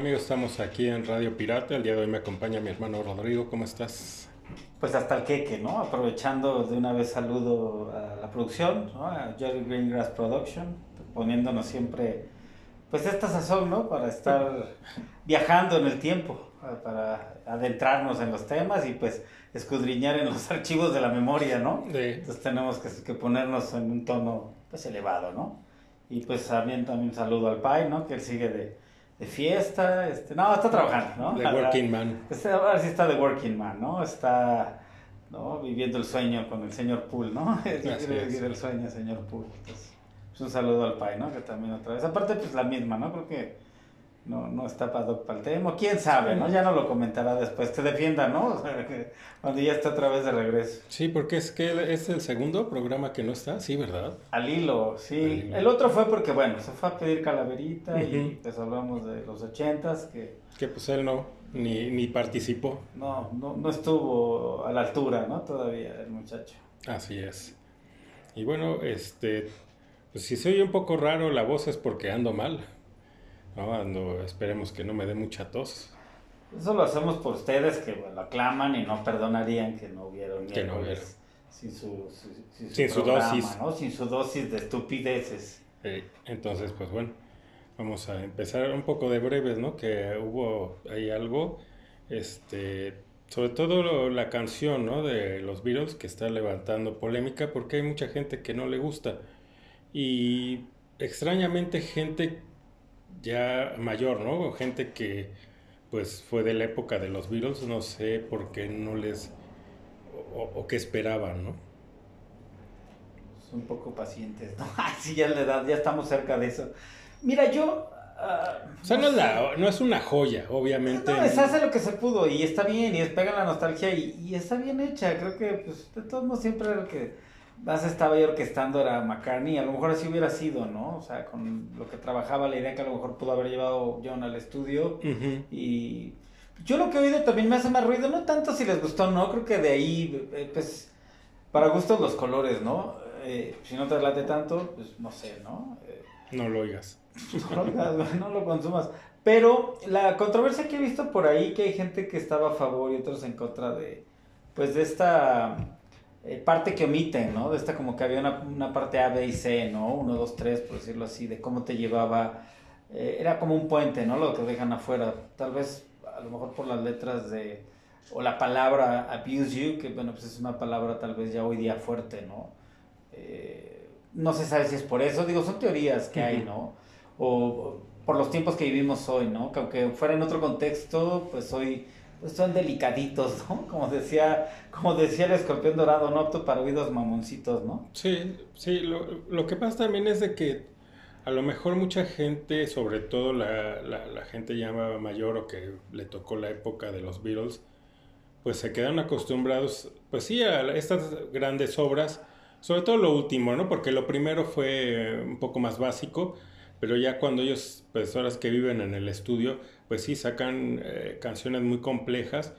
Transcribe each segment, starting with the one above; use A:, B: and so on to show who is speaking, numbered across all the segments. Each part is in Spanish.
A: Amigos, estamos aquí en Radio Pirata. El día de hoy me acompaña mi hermano Rodrigo. ¿Cómo estás?
B: Pues hasta el queque, ¿no? Aprovechando de una vez saludo a la producción, ¿no? A Jerry Greengrass Production, poniéndonos siempre, pues esta sazón, ¿no? Para estar viajando en el tiempo, para adentrarnos en los temas y pues escudriñar en los archivos de la memoria, ¿no?
A: Sí.
B: Entonces tenemos que, que ponernos en un tono, pues elevado, ¿no? Y pues también, también saludo al Pai, ¿no? Que él sigue de, de fiesta, este, no, está trabajando, ¿no?
A: The Working Man.
B: este, ahora sí está de working man, ¿no? Está ¿no? viviendo el sueño con el señor Poole, ¿no? Quiere vivir el sueño, señor Poole. Entonces, pues un saludo al Pai, ¿no? Que también otra vez. Aparte, pues la misma, ¿no? Creo que no, no está para Doc Paltemo. ¿Quién sabe, no? Ya no lo comentará después. Te defienda, ¿no? O sea, que cuando ya está otra vez de regreso.
A: Sí, porque es que es el segundo programa que no está, sí, ¿verdad?
B: Al hilo, sí.
A: Al hilo.
B: El otro fue porque, bueno, se fue a pedir calaverita y pues hablamos de los ochentas, que
A: Que pues él no, ni, ni participó.
B: no, no, no estuvo a la altura, ¿no? Todavía el muchacho.
A: Así es. Y bueno, este, pues si soy un poco raro la voz es porque ando mal. No, ando, esperemos que no me dé mucha tos.
B: Eso lo hacemos por ustedes que bueno, aclaman y no perdonarían que no hubiera un
A: Que no
B: miércoles sin su, su- sin su
A: Sin su
B: programa,
A: dosis.
B: ¿no? Sin su dosis de estupideces.
A: Eh, entonces, pues bueno, vamos a empezar un poco de breves, ¿no? Que hubo ahí algo, este, sobre todo lo- la canción, ¿no? De los Beatles que está levantando polémica porque hay mucha gente que no le gusta y extrañamente gente ya mayor, ¿no? Gente que pues fue de la época de los Beatles, no sé por qué no les o, o qué esperaban, ¿no?
B: Son un poco pacientes, ¿no? Ay, sí, ya la edad, ya estamos cerca de eso. Mira, yo... ah,
A: O sea, no es,
B: sé.
A: la- no es una joya, obviamente.
B: No, se hace lo que se pudo y está bien y es pega la nostalgia y, y está bien hecha. Creo que, pues, de todos modos, siempre lo que más estaba ahí orquestando era McCartney. A lo mejor así hubiera sido, ¿no? O sea, con lo que trabajaba, la idea que a lo mejor pudo haber llevado John al estudio. Y yo lo que he oído también me hace más ruido, no tanto si les gustó o no, creo que de ahí, eh, pues, para gustos los colores, ¿no? Eh, si no te late tanto, pues no sé, ¿no? Eh,
A: No lo oigas.
B: lo no lo consumas. Pero la controversia que he visto por ahí, que hay gente que estaba a favor y otros en contra de, pues, de esta eh, parte que omiten, ¿no? De esta como que había una, una parte A, B y C, ¿no? Uno, dos, tres, por decirlo así, de cómo te llevaba. eh, era como un puente, ¿no? Lo que dejan afuera. Tal vez, a lo mejor por las letras de. O la palabra abuse you, que bueno, pues es una palabra tal vez ya hoy día fuerte, ¿no? Eh, no se sabe si es por eso, digo, son teorías que hay. ¿no? O por los tiempos que vivimos hoy, ¿no? Que aunque fuera en otro contexto, pues hoy pues son delicaditos, ¿no? Como decía, como decía el escorpión dorado, no apto para oídos mamoncitos, ¿no?
A: Sí, sí, lo, lo que pasa también es de que a lo mejor mucha gente, sobre todo la, la, la gente ya mayor o que le tocó la época de los Beatles, pues se quedaron acostumbrados, pues sí, a estas grandes obras, sobre todo lo último, ¿no? Porque lo primero fue un poco más básico, pero ya cuando ellos, pues horas que viven en el estudio, pues sí sacan eh, canciones muy complejas,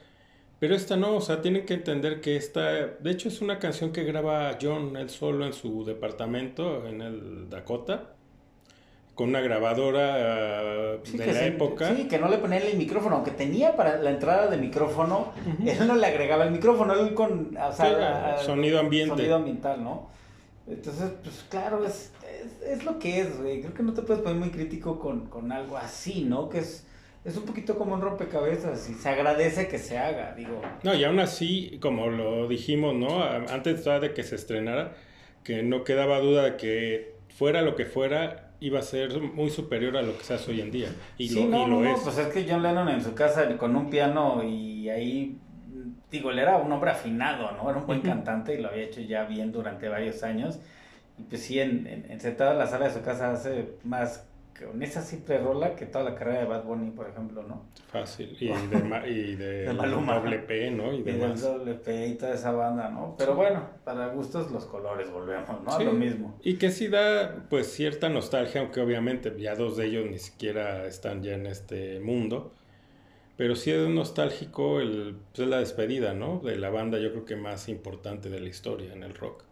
A: pero esta no, o sea, tienen que entender que esta, de hecho es una canción que graba John él solo en su departamento en el Dakota, con una grabadora eh,
B: Sí,
A: de la
B: se-
A: época.
B: Sí, que no le ponían el micrófono, aunque tenía para la entrada de micrófono,
A: Ujú.
B: él no le agregaba el micrófono, él con o sea, a-
A: sonido ambiente.
B: Sonido ambiental, ¿no? Entonces, pues claro, es, es, es lo que es, güey. Creo que no te puedes poner muy crítico con, con algo así, ¿no? Que es, es un poquito como un rompecabezas y se agradece que se haga, digo.
A: No, y aún así, como lo dijimos, ¿no? Antes de que se estrenara, que no quedaba duda de que fuera lo que fuera, iba a ser muy superior a lo que se hace hoy en día. Y
B: sí,
A: lo,
B: no,
A: y lo
B: no,
A: es.
B: pues es que John Lennon en su casa con un piano y ahí, digo, él era un hombre afinado, ¿no? Era un buen cantante y lo había hecho ya bien durante varios años. Y pues sí, en, en, en sentado en la sala de su casa hace más con esa simple rola que toda la carrera de Bad Bunny, por ejemplo, ¿no?
A: Fácil. Y de, y de,
B: De Maluma.
A: doble P, ¿no? Y
B: Y del. WP y toda esa banda, ¿no? Pero bueno, para gustos los colores volvemos, ¿no? A
A: Sí.
B: Lo mismo.
A: Y que sí da, pues, cierta nostalgia, aunque obviamente ya dos de ellos ni siquiera están ya en este mundo. Pero sí es nostálgico el, pues, la despedida, ¿no? De la banda, yo creo que más importante de la historia en el rock.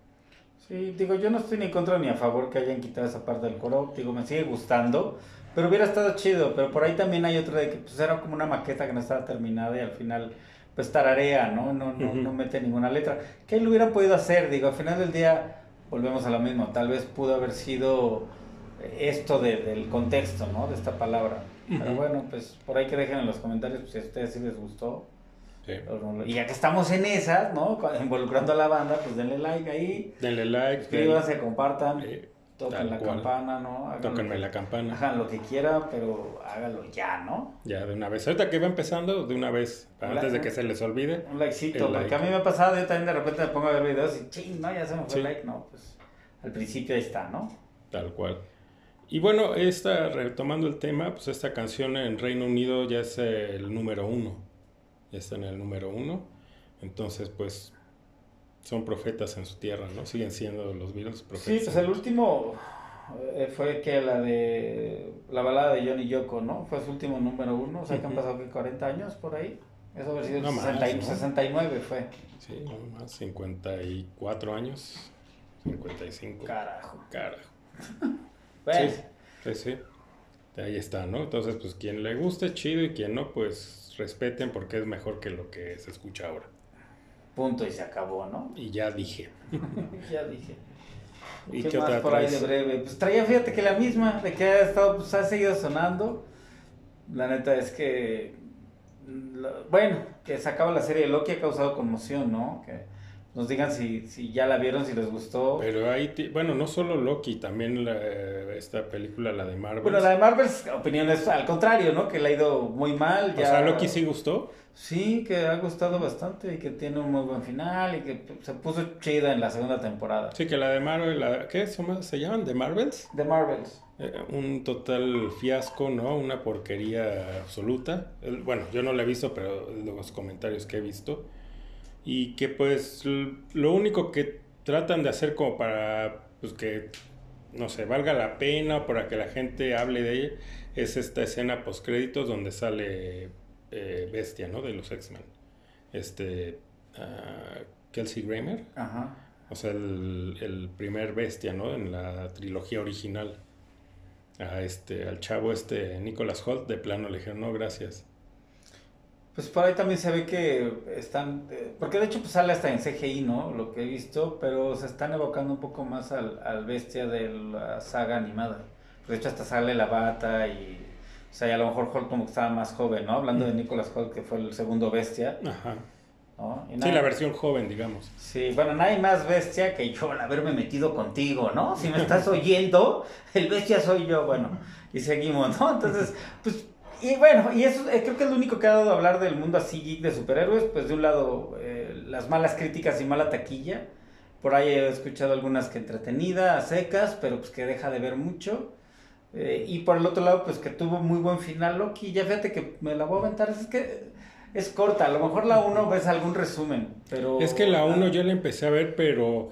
B: Sí, digo, yo no estoy ni en contra ni a favor que hayan quitado esa parte del coro. Digo, me sigue gustando. Pero hubiera estado chido, pero por ahí también hay otra de que pues era como una maqueta que no estaba terminada y al final pues tararea, ¿no? No, no, no mete ninguna letra. ¿Qué lo hubieran podido hacer? Digo, al final del día volvemos a lo mismo, tal vez pudo haber sido esto del contexto, ¿no? De esta palabra. Pero bueno, pues por ahí que dejen en los comentarios pues, si a ustedes sí les gustó. Y ya que estamos en esas, ¿no? Involucrando a la banda, pues denle like ahí.
A: Denle like.
B: Suscríbanse, compartan. toquen la cual. ¿no?
A: Tóquenme la campana.
B: Hagan lo que quieran, pero háganlo ya, ¿no?
A: Ya, de una vez. Ahorita que va empezando, de una vez, antes de que se les olvide.
B: Un likecito, porque a mí me ha pasado, yo también de repente me pongo a ver videos y ching, no, ya se me fue el like, no, pues al principio ahí está, ¿no?
A: Tal cual. Y bueno, esta, retomando el tema, pues esta canción en Reino Unido ya es el número uno. Ya está en el número uno. Entonces, pues, son profetas en su tierra, ¿no? Siguen siendo los Beatles profetas.
B: Sí, pues el último eh, fue que la de la balada de Johnny Yoko, ¿no? Fue su último número uno. O sea, que han pasado 40 años por ahí. Eso haber sido no 69 fue.
A: Sí, no más, 54 años. 55.
B: Carajo.
A: Carajo. Sí, sí, sí. Ahí está, ¿no? Entonces, pues quien le guste, chido, y quien no, pues respeten porque es mejor que lo que se escucha ahora.
B: Punto y se acabó, ¿no?
A: Y ya dije.
B: ya dije. ¿Y qué, más por ahí de breve? Pues traía, fíjate que la misma, de que ha estado, pues ha seguido sonando. La neta es que, bueno, que se acaba la serie de Loki ha causado conmoción, ¿no? Que nos digan si, si ya la vieron, si les gustó.
A: Pero hay, bueno, no solo Loki, también esta película, la de Marvel.
B: Bueno, la de Marvel, opiniones al contrario, ¿no? Que le ha ido muy mal.
A: Ya... O sea, Loki sí gustó.
B: Sí, que ha gustado bastante y que tiene un muy buen final y que se puso chida en la segunda temporada.
A: Sí, que la de Marvel, la, ¿qué se llaman? ¿The Marvels?
B: The Marvels.
A: Eh, un total fiasco, ¿no? Una porquería absoluta. Bueno, yo no la he visto, pero los comentarios que he visto y que pues lo único que tratan de hacer como para pues que no sé, valga la pena para que la gente hable de ella es esta escena post créditos donde sale eh, Bestia, ¿no? De los X-Men. Este uh, Kelsey Grammer. Ajá. O sea, el, el, primer Bestia, ¿no? En la trilogía original. A este, al chavo este Nicholas Holt de plano le dijeron, no, gracias.
B: Pues por ahí también se ve que están, eh, porque de hecho pues sale hasta en CGI, ¿no? Lo que he visto, pero se están evocando un poco más al, al bestia de la saga animada. De hecho hasta sale la bata y, o sea, y a lo mejor Hulk como que estaba más joven, ¿no? Hablando de Nicolas Hulk, que fue el segundo bestia. Ajá.
A: sí, la versión joven, digamos.
B: Sí, bueno, nadie más bestia que yo al haberme metido contigo, ¿no? Si me estás oyendo, el bestia soy yo, bueno, y seguimos, ¿no? Entonces, pues y bueno, y eso eh, creo que es lo único que ha dado a hablar del mundo así geek de superhéroes, pues de un lado eh, las malas críticas y mala taquilla, por ahí he escuchado algunas que entretenida, a secas, pero pues que deja de ver mucho, eh, y por el otro lado pues que tuvo muy buen final Loki, ya fíjate que me la voy a aventar, es que es corta, a lo mejor la 1 ves algún resumen, pero...
A: Es que la 1 yo la empecé a ver, pero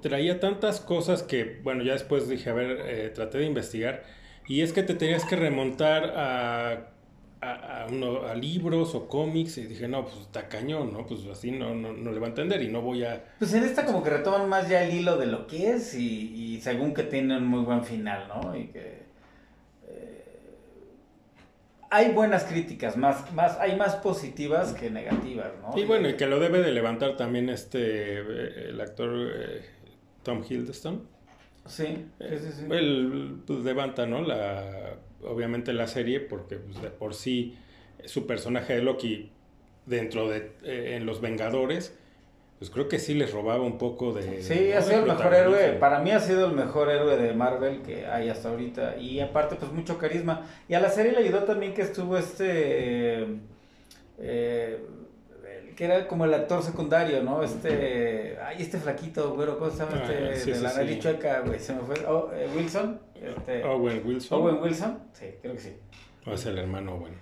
A: traía tantas cosas que, bueno, ya después dije, a ver, traté de investigar y es que te tenías que remontar a, a, uno, a libros o cómics y dije, no, pues está cañón, ¿no? Pues así no, no, no, le va a entender y no voy a...
B: Pues en esta como que retoman más ya el hilo de lo que es y, y según que tiene un muy buen final, ¿no? Y que... Eh, hay buenas críticas, más, más, hay más positivas que negativas, ¿no?
A: Y bueno, y que lo debe de levantar también este, eh, el actor eh, Tom Hiddleston.
B: Sí, sí, sí.
A: Él pues, levanta, ¿no? La, obviamente la serie, porque pues, de por sí su personaje de Loki dentro de eh, en los Vengadores, pues creo que sí les robaba un poco de...
B: Sí, ha sido el mejor héroe, para mí ha sido el mejor héroe de Marvel que hay hasta ahorita, y aparte pues mucho carisma. Y a la serie le ayudó también que estuvo este... Eh, que era como el actor secundario, ¿no? Este, ay, este flaquito, güero, ¿cómo se llama ah, este? de la nariz chueca, güey, se me fue. Oh, eh, Wilson. Este,
A: Owen Wilson.
B: Owen Wilson, sí, creo que sí.
A: O es el hermano Owen.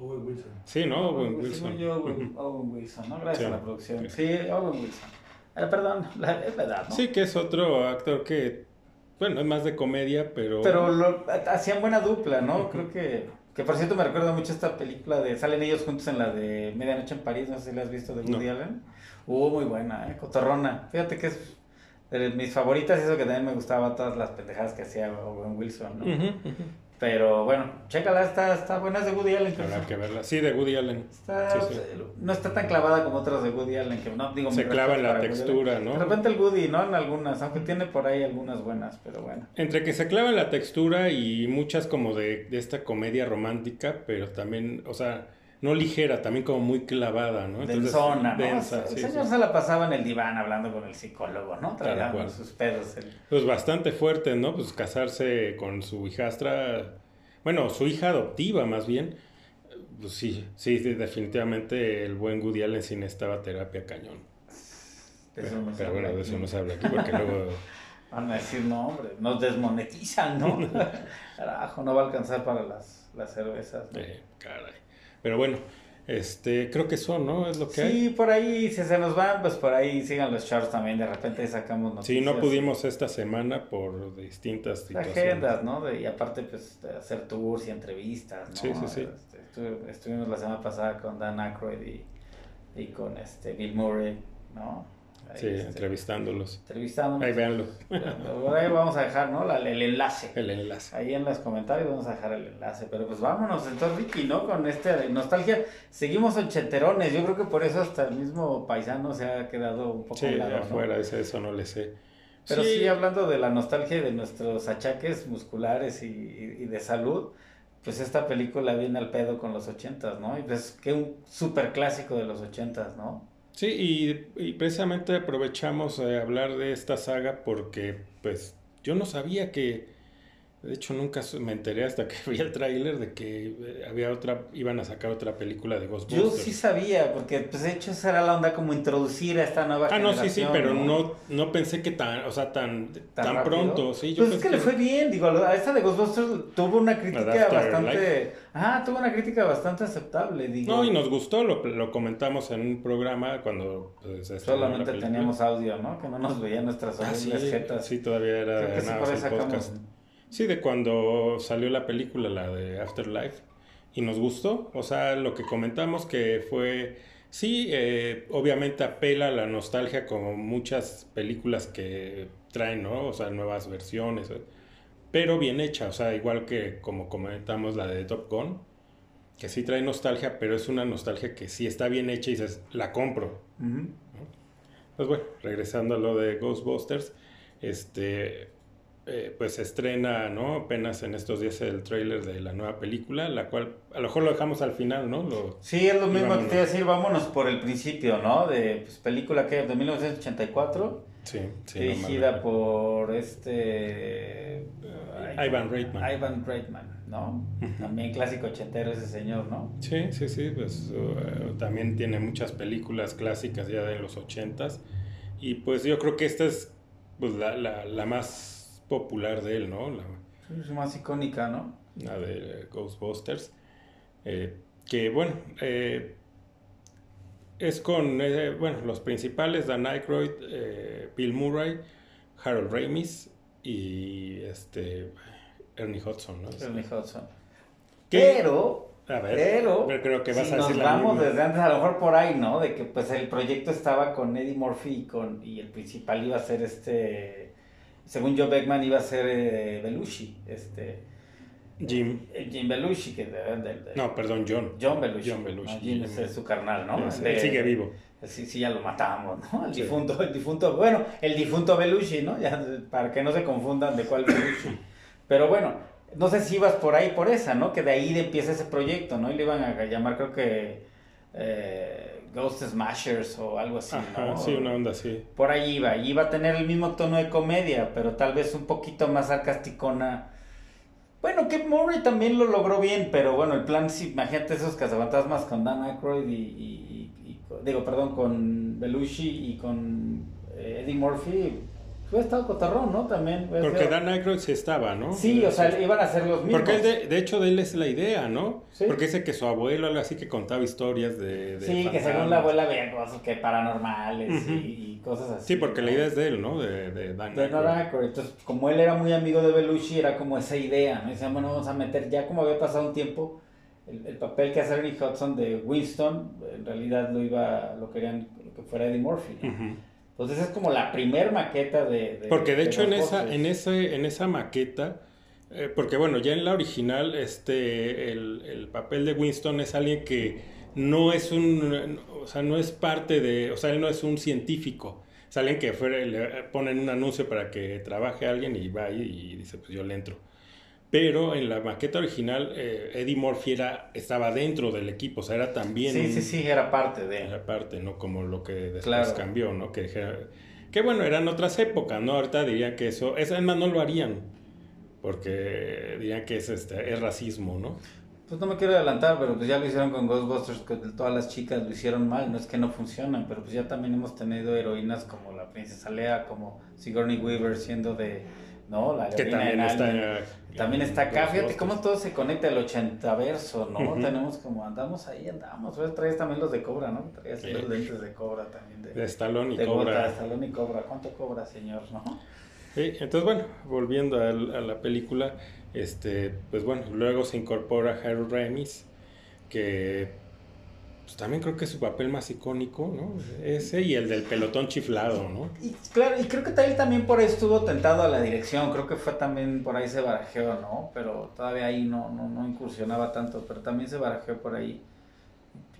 C: Owen Wilson.
A: Sí, ¿no? Owen, Wilson.
B: Yo, Owen, Wilson, ¿no? Gracias a la producción. Sí, Owen Wilson. Ah, perdón, la, es verdad, ¿no?
A: Sí, que es otro actor que, bueno, es más de comedia, pero...
B: Pero lo, hacían buena dupla, ¿no? Creo que que por cierto me recuerda mucho esta película de. Salen ellos juntos en la de Medianoche en París, no sé si la has visto de Woody Allen. Uh, muy buena, eh, cotorrona. Fíjate que es de mis favoritas eso que también me gustaba todas las pendejadas que hacía Owen Wilson, ¿no? Pero bueno, chécala, está, está buena, es de Woody Allen.
A: Habrá que verla. Sí, de Woody Allen.
B: Está-
A: Sí, sí.
B: No está tan clavada como otras de Woody Allen, que no digo
A: Se clava en la textura. ¿no?
B: De repente el Woody, ¿no? En algunas, aunque tiene por ahí algunas buenas, pero bueno.
A: Entre que se clava en la textura y muchas como de, de esta comedia romántica, pero también, o sea, no ligera, también como muy clavada, ¿no?
B: Densona, ¿no?
A: densa,
B: el
A: sí,
B: señor
A: sí.
B: se la pasaba en el diván hablando con el psicólogo, ¿no?
A: Cual.
B: sus pedos. el-
A: Pues bastante fuerte, ¿no? Pues casarse con su hijastra, bueno, su hija adoptiva más bien. Pues sí, sí, definitivamente el buen Woody Allen sí necesitaba terapia cañón.
B: eso no
A: Pero bueno, de eso no se habla aquí porque luego...
B: Van a decir, no, hombre, nos desmonetizan, ¿no? Carajo, no va a alcanzar para las, las cervezas. ¿no?
A: eh, caray. Pero bueno, este, creo que eso, ¿no? Es lo que hay.
B: Sí, por ahí, si se nos van, pues por ahí sigan los charts también. De repente sacamos
A: Sí,
B: noticias.
A: no pudimos esta semana por distintas situaciones.
B: Agendas, ¿no? De- y aparte, pues, de hacer tours y entrevistas, ¿no?
A: Sí, sí, sí.
B: Este, estu- estuvimos la semana pasada con Dan Aykroyd y, y con este Bill Murray, ¿no? Ahí,
A: Sí,
B: este,
A: entrevistándolos.
B: entrevistándonos.
A: Ahí véanlo,
B: ahí vamos a dejar, ¿no? La- el enlace.
A: el enlace.
B: Ahí en los comentarios vamos a dejar el enlace. Pero pues vámonos, entonces Ricky, ¿no? Con este nostalgia. Seguimos ochenterones. Yo creo que por eso hasta el mismo paisano se ha quedado un poco
A: Sí,
B: a un lado, ¿no?
A: afuera, ese- eso no le sé.
B: Pero sí. hablando de la nostalgia y de nuestros achaques musculares y, y- y de salud, pues esta película viene al pedo con los ochentas, ¿no? Y pues que un super clásico de los ochentas, ¿no?
A: Sí, y, y precisamente aprovechamos a hablar de esta saga porque, pues, yo no sabía que, de hecho, nunca me enteré hasta que vi el tráiler de que eh, había otra, iban a sacar otra película de
B: Yo
A: Ghostbusters.
B: sí sabía, porque pues de hecho esa era la onda como introducir a esta nueva
A: Ah, no,
B: generación.
A: sí, sí, pero no, no pensé que tan, o sea, tan, tan, pronto, sí. Yo
B: Pues es que le fue bien, digo, a esta de Ghostbusters tuvo una crítica bastante... Ah, tuvo una crítica bastante aceptable, digo.
A: No, y nos gustó, lo, lo comentamos en un programa cuando pues, se
B: Solamente teníamos audio, ¿no? Que no nos veían nuestras
A: Ah, sí,
B: jetas.
A: sí, todavía era
B: Creo que sí, por
A: podcast. Sí, de cuando salió la película, la de Afterlife, y nos gustó. O sea, lo que comentamos que fue, sí, eh, obviamente apela a la nostalgia como muchas películas que traen, ¿no? O sea, nuevas versiones, eh, pero bien hecha. O sea, igual que como comentamos la de Top Gun, que sí trae nostalgia, pero es una nostalgia que sí está bien hecha y dices, la compro.
B: Ujú.
A: Pues bueno, regresando a lo de Ghostbusters, este, eh, pues se estrena, ¿no? Apenas en estos días el tráiler de la nueva película, la cual a lo mejor lo dejamos al final, ¿no? Lo,
B: Sí, es lo mismo que te iba a decir, vámonos por el principio, ¿no? De pues, película que de 1984,
A: sí, sí.
B: dirigida por este...
A: Ivan Reitman.
B: Ivan Reitman, ¿no? También clásico ochentero ese señor, ¿no?
A: Sí, sí, sí, pues uh, también tiene muchas películas clásicas ya de los ochentas y pues yo creo que esta es pues la, la, la más popular de él, ¿no? La,
B: Es más icónica, ¿no?
A: la de Ghostbusters. eh, que bueno, eh, es con eh, bueno, los principales: Dan Aykroyd, eh, Bill Murray, Harold Ramis y este Ernie Hudson. ¿no?
B: Ernie Hudson.
A: ¿Qué?
B: Pero,
A: A ver,
B: pero,
A: pero creo que vas
B: si
A: a
B: nos
A: decir la
B: vamos desde antes, a lo mejor por ahí, ¿no? De que pues el proyecto estaba con Eddie Murphy y, con, y el principal iba a ser este, según Joe Beckman iba a ser eh, Belushi, este,
A: Jim.
B: eh, Jim Belushi, que de, de- de-
A: No, perdón, John.
B: John Belushi.
A: John Belushi.
B: ¿no? Jim es, es su carnal, ¿no?
A: Él sigue vivo.
B: Sí, sí, ya lo matamos, ¿no? El
A: Sí.
B: difunto, el difunto, bueno, el difunto Belushi, ¿no? Ya, para que no se confundan de cuál Belushi. Pero bueno, no sé si ibas por ahí por esa, ¿no? Que de ahí empieza ese proyecto, ¿no? Y le iban a llamar, creo que, eh, Ghost Smashers o algo así,
A: Ajá,
B: ¿no?
A: sí, una onda así.
B: Por ahí iba, y iba a tener el mismo tono de comedia, pero tal vez un poquito más sarcasticona. Bueno, que Murray también lo logró bien, pero bueno, el plan, sí, imagínate esos cazafantasmas con Dan Aykroyd y, y- y- y con- digo, perdón, con Belushi y con eh, Eddie Murphy, fue estado cotarrón, ¿no? También. hubiera
A: Porque Dan Aykroyd sí estaba, ¿no?
B: Sí, o sea, iban a ser los mismos.
A: Porque él de, de hecho de él es la idea, ¿no?
B: Sí.
A: Porque dice que su abuelo, algo así, que contaba historias de... de
B: Sí, que según
A: fantasmas.
B: la abuela veía cosas que paranormales
A: Ujú.
B: y, y cosas así.
A: Sí, porque
B: ¿no?
A: la idea es de él, ¿no? De, de Dan
B: De
A: Aykroyd.
B: Dan Aykroyd. Entonces, como él era muy amigo de Belushi, era como esa idea, ¿no? Decían, bueno, vamos a meter, ya como había pasado un tiempo, el, el papel que hace Ernie Hudson de Winston, en realidad lo iba, lo querían que fuera Eddie Murphy. ¿no?
A: Ujú.
B: Entonces es como la primer maqueta de... de-
A: Porque de hecho en esa, en ese, en esa maqueta Eh, porque bueno, ya en la original, este, el, el, papel de Winston es alguien que no es un, o sea, no es parte de, o sea, él no es un científico. Es alguien que fuera, le ponen un anuncio para que trabaje alguien y va ahí y dice, pues yo le entro. Pero en la maqueta original, eh, Eddie Murphy era, estaba dentro del equipo, o sea, era también...
B: Sí, sí, sí, era parte de...
A: Era parte, ¿no? Como lo que después cambió, ¿no? Que, que bueno, eran otras épocas, ¿no? Ahorita dirían que eso, es, además no lo harían, porque dirían que es, este, es racismo, ¿no?
B: Pues no me quiero adelantar, pero pues ya lo hicieron con Ghostbusters, que todas las chicas lo hicieron mal, no es que no funcionan, pero pues ya también hemos tenido heroínas como la princesa Lea, como Sigourney Weaver siendo de ¿no? La
A: que también está,
B: también está acá. Fíjate cómo todo se conecta el 80 verso, ¿no? Tenemos como andamos ahí, andamos. Traes también los de Cobra, ¿no? Traes los lentes de Cobra también. De,
A: de Stallone y Cobra.
B: De y Cobra. ¿Cuánto cobra, señor, no?
A: Sí, entonces, bueno, volviendo a, a, la película, este, pues bueno, luego se incorpora Harold Ramis, que pues también creo que su papel más icónico, ¿no? Ese y el del pelotón chiflado, ¿no?
B: Y claro, y creo que él también por ahí estuvo tentado a la dirección, creo que fue también por ahí se barajeó, ¿no? Pero todavía ahí no, no, no incursionaba tanto, pero también se barajeó por ahí.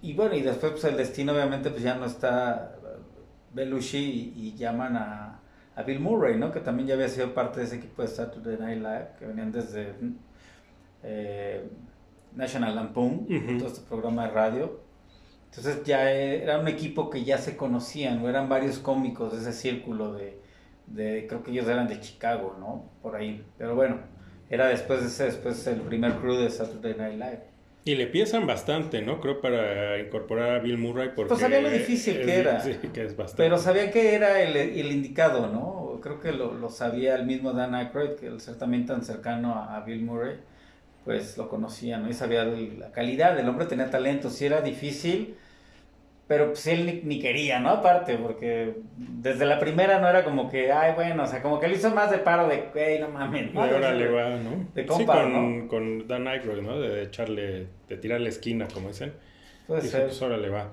B: Y bueno, y después pues el destino obviamente pues ya no está Belushi y, llaman a, a, Bill Murray, ¿no? Que también ya había sido parte de ese equipo de Saturday Night Live, que venían desde eh, National Lampoon, todo este programa de radio entonces ya era un equipo que ya se conocían, ¿no? eran varios cómicos de ese círculo de, de, creo que ellos eran de Chicago, ¿no? Por ahí. Pero bueno, era después de ese, después el primer crew de Saturday Night Live.
A: Y le piensan bastante, ¿no? Creo para incorporar a Bill Murray porque...
B: Pues sabían lo difícil que era.
A: Sí, que es bastante.
B: Pero sabían que era el, el indicado, ¿no? Creo que lo, lo, sabía el mismo Dan Aykroyd, que el ser también tan cercano a, a Bill Murray, pues lo conocía, ¿no? Y sabía la calidad, el hombre tenía talento, si era difícil pero pues él ni, quería, ¿no? Aparte, porque desde la primera no era como que, ay, bueno, o sea, como que lo hizo más de paro de, hey, no mames,
A: ¿no? ahora le va, ¿no? De compa, sí, con, con Dan Aykroyd, ¿no? De echarle, de tirar la esquina, como dicen. Pues ahora le va.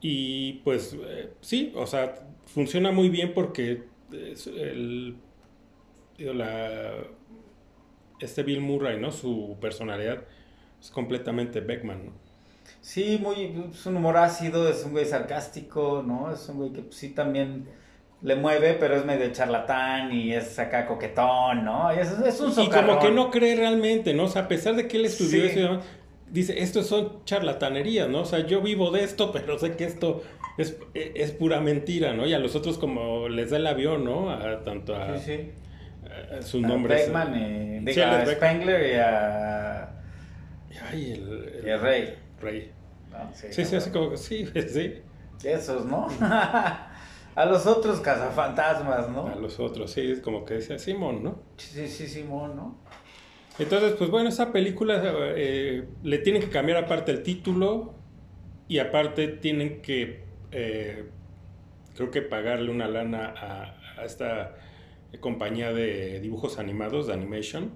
A: Y pues, eh, sí, o sea, funciona muy bien porque el, digo, la, este Bill Murray, ¿no? Su personalidad es completamente Beckman, ¿no?
B: Sí, muy, es un humor ácido, es un güey sarcástico, ¿no? Es un güey que pues, sí también le mueve, pero es medio charlatán y es acá coquetón, ¿no? Es, es un
A: socarrón. Y como que no cree realmente, ¿no? O sea, a pesar de que él estudió eso, dice, esto son charlatanerías, ¿no? O sea, yo vivo de esto, pero sé que esto es, es pura mentira, ¿no? Y a los otros como les da el avión, ¿no? A, tanto a, sí, sí. A, sus nombres.
B: Beckman, eh, a Spengler y a...
A: Ay, el,
B: y a Rey.
A: Rey. sí, sí, así como que sí, sí.
B: Esos, ¿no? a los otros cazafantasmas, ¿no?
A: A los otros, sí, es como que decía Simón, ¿no?
B: Sí, sí, Simón, ¿no?
A: Entonces, pues bueno, esa película eh, le tienen que cambiar aparte el título y aparte tienen que, eh, creo que pagarle una lana a, a esta compañía de dibujos animados, de animation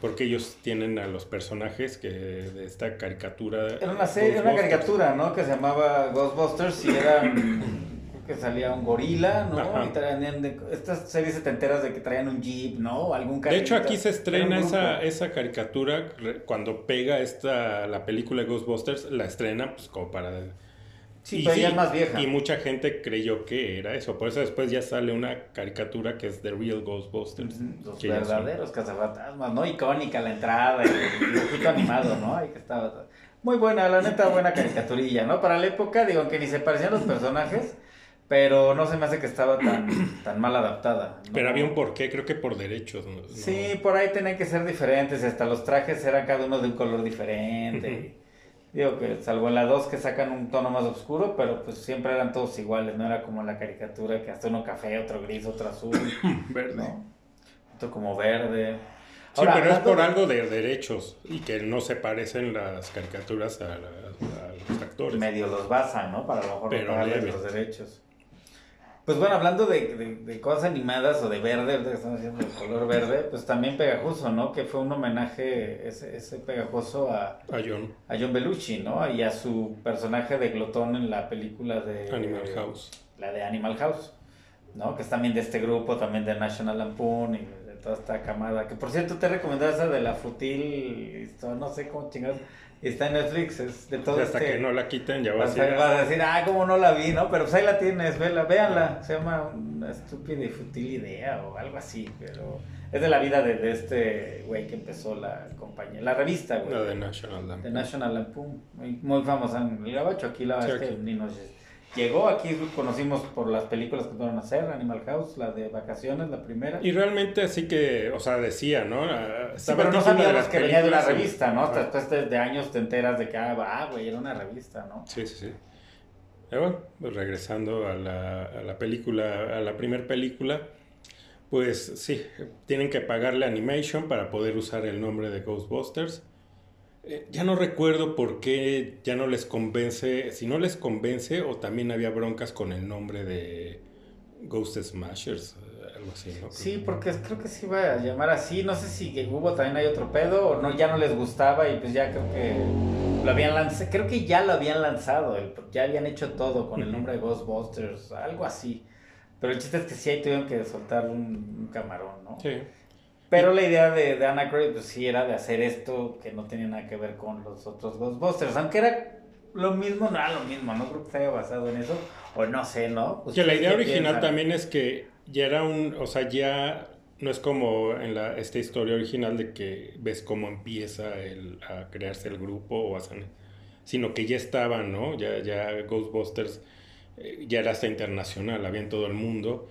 A: porque ellos tienen a los personajes que de esta caricatura.
B: Era una serie, una caricatura, ¿no? Que se llamaba Ghostbusters y eran que salía un gorila, ¿no? Y traían de, estas series setenteras de que traían un jeep, ¿no? Algún
A: De hecho, aquí se estrena esa, esa caricatura cuando pega esta la película de Ghostbusters, la estrena pues como para
B: Sí, pero ella es más vieja.
A: Y mucha gente creyó que era eso. Por eso después ya sale una caricatura que es The Real Ghostbusters.
B: Los verdaderos cazafantasmas, ¿no? Icónica la entrada, el dibujito animado, ¿no? Ahí que estaba. Muy buena, la neta, buena caricaturilla, ¿no? Para la época, digo, que ni se parecían los personajes, pero no se me hace que estaba tan, tan mal adaptada.
A: Pero había un porqué, creo que por derechos.
B: Sí, por ahí tenían que ser diferentes, hasta los trajes eran cada uno de un color diferente. Digo que salvo en la 2 que sacan un tono más oscuro, pero pues siempre eran todos iguales, no era como la caricatura que hasta uno café, otro gris, otro azul.
A: verde.
B: Otro como verde.
A: sí, pero es por algo de derechos y que no se parecen las caricaturas a, los actores.
B: Medio los basan, ¿no? Para lo mejor los derechos. Pues bueno, hablando de, de, cosas animadas o de verde, que estamos haciendo el color verde, pues también pegajoso, ¿no? Que fue un homenaje, ese, ese pegajoso a,
A: a John.
B: A John Belushi, ¿no? Y a su personaje de glotón en la película de...
A: Animal House.
B: La de Animal House, ¿no? Que es también de este grupo, también de National Lampoon y toda esta camada. Que por cierto te he recomendado esa de la futil, no sé cómo chingados. Está en Netflix, es de todo
A: Hasta
B: este-
A: que no la quiten ya va a
B: Vas
A: ser...
B: a, vas a decir, ah, cómo no la vi, ¿no? Pero pues ahí la tienes, vela, véanla. Se llama Una estúpida y futil idea o algo así, pero es de la vida de, de este güey que empezó la compañía, la revista, güey.
A: No, de National Lampoon.
B: National Lampoon, muy, muy famosa en el gabacho. Aquí la
A: Sí,
B: este,
A: aquí.
B: ni nos llegó, aquí conocimos por las películas que fueron a hacer, Animal House, la de vacaciones, la primera.
A: Y realmente así que, o sea, decía, ¿no? Ah,
B: Sí, pero no sabíamos
A: las
B: que venía de una revista, ¿no? Hasta
A: Ajá.
B: después de, años te enteras de que, ah, güey, era una revista, ¿no?
A: Sí, sí, sí. Y bueno, pues regresando a la, a la película, a la primera película, pues sí, tienen que pagarle Animation para poder usar el nombre de Ghostbusters. Eh, ya no recuerdo por qué ya no les convence, si no les convence o también había broncas con el nombre de Ghost Smashers, eh, algo así, ¿no?
B: Sí, porque creo que se iba a llamar así. No sé si que hubo también hay otro pedo o no, ya no les gustaba y pues ya creo que lo habían lanzado. Creo que ya lo habían lanzado, ya habían hecho todo con el nombre de Ghostbusters, algo así. Pero el chiste es que sí ahí tuvieron que soltar un, un camarón, ¿no?
A: Sí.
B: Pero la idea de, de Anacroyd, pues sí era de hacer esto que no tenía nada que ver con los otros Ghostbusters. Aunque era lo mismo, no era lo mismo, no creo que se haya basado en eso. O no sé, ¿no?
A: Que la
B: ¿Ustedes
A: idea original
B: piensan?
A: también es que ya era un, o sea, ya no es como en la, esta historia original de que ves cómo empieza el, a crearse el grupo o san- sino que ya estaba, ¿no? Ya, ya Ghostbusters eh, ya era hasta internacional, había en todo el mundo.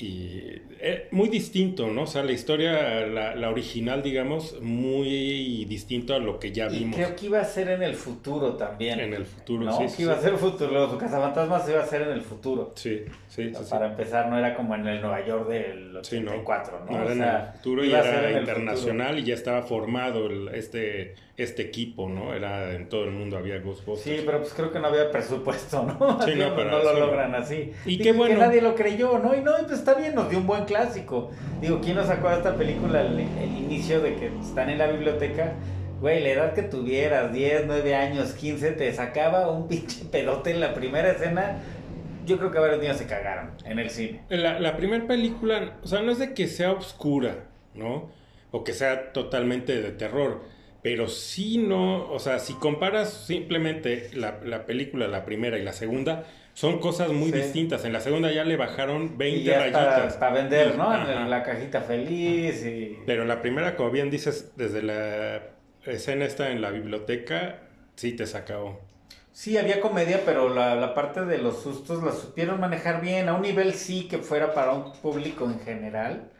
A: Y eh, muy distinto, ¿no? O sea, la historia, la, la original, digamos, muy distinto a lo que ya
B: Y
A: vimos
B: creo que iba a ser en el futuro también.
A: en el futuro.
B: ¿no?
A: sí,
B: que
A: sí,
B: iba a ser futuro, su cazafantasmas iba a ser en el futuro.
A: Sí, sí, sí, sí.
B: Para empezar, no era como en el Nueva York del
A: Sí, no.
B: 84, ¿no?
A: No,
B: O
A: era
B: sea,
A: en el futuro y era internacional y ya estaba formado el- este, este equipo, ¿no? Era en todo el mundo había Ghostbusters.
B: Sí, pero pues creo que no había presupuesto, ¿no?
A: Sí, no,
B: no,
A: pero
B: lo
A: eso no.
B: logran así.
A: Y qué bueno.
B: Que nadie lo creyó, ¿no? Y no, y pues está bien, nos dio un buen clásico. Digo, ¿quién nos sacó de esta película el, el inicio de que están en la biblioteca? Güey, la edad que tuvieras, 10, 9 años, 15, te sacaba un pinche pedote en la primera escena. Yo creo que varios niños se cagaron en el cine.
A: La, la primera película, o sea, no es de que sea oscura, ¿no? O que sea totalmente de terror. Pero sí no, o sea, si comparas simplemente la, la película, la primera y la segunda, son cosas muy
B: Sí.
A: distintas. En la segunda ya le bajaron 20
B: y ya
A: rayitas.
B: para, vender, ¿no? En la cajita feliz y...
A: Pero la primera, como bien dices, desde la escena esta en la biblioteca, sí te sacó.
B: Sí, había comedia, pero la, la parte de los sustos la supieron manejar bien, a un nivel sí que fuera para un público en general,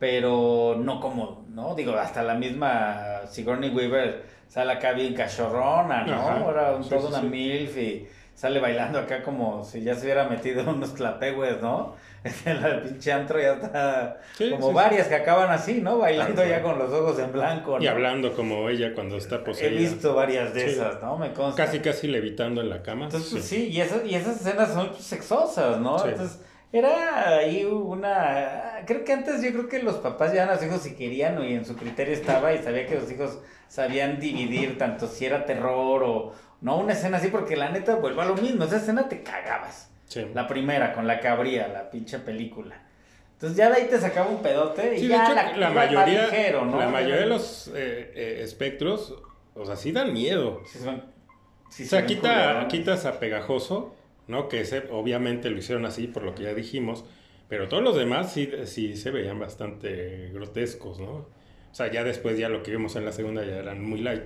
B: pero no como, ¿no? Digo, hasta la misma Sigourney Weaver sale acá bien cachorrona, ¿no?
A: Ajá.
B: Ahora un,
A: Sí,
B: toda
A: sí,
B: una
A: sí.
B: MILF y sale bailando acá como si ya se hubiera metido unos clapegües, ¿no? En la pinche antro ya está
A: Sí,
B: como
A: sí, sí.
B: varias que acaban así, ¿no? Bailando ya con los ojos en blanco,
A: Y
B: ¿no?
A: hablando como ella cuando está
B: He
A: poseída.
B: visto varias de esas, ¿no? Me consta.
A: Casi, casi levitando en la cama.
B: Entonces, pues,
A: sí.
B: y, esas, y esas escenas son pues, sexosas, ¿no? Entonces, era ahí una... Creo que antes yo creo que los papás ya a los hijos si querían y en su criterio estaba y sabía que los hijos sabían dividir tanto si era terror o... No una escena así, porque la neta vuelve a lo mismo. Esa escena te cagabas.
A: Sí.
B: La primera, con la que abría la pinche película. Entonces ya de ahí te sacaba un pedote y
A: Sí, de
B: ya
A: hecho,
B: la,
A: mayoría,
B: más ligero, ¿no?
A: la mayoría de los eh, eh, espectros, o sea, sí dan miedo.
B: Sí ven- sí
A: o
B: se
A: sea, quita, quitas a Pegajoso, ¿no? Que ese, obviamente lo hicieron así por lo que ya dijimos, pero todos los demás sí, sí se veían bastante grotescos, ¿no? O sea, ya después, ya lo que vimos en la segunda ya eran muy light.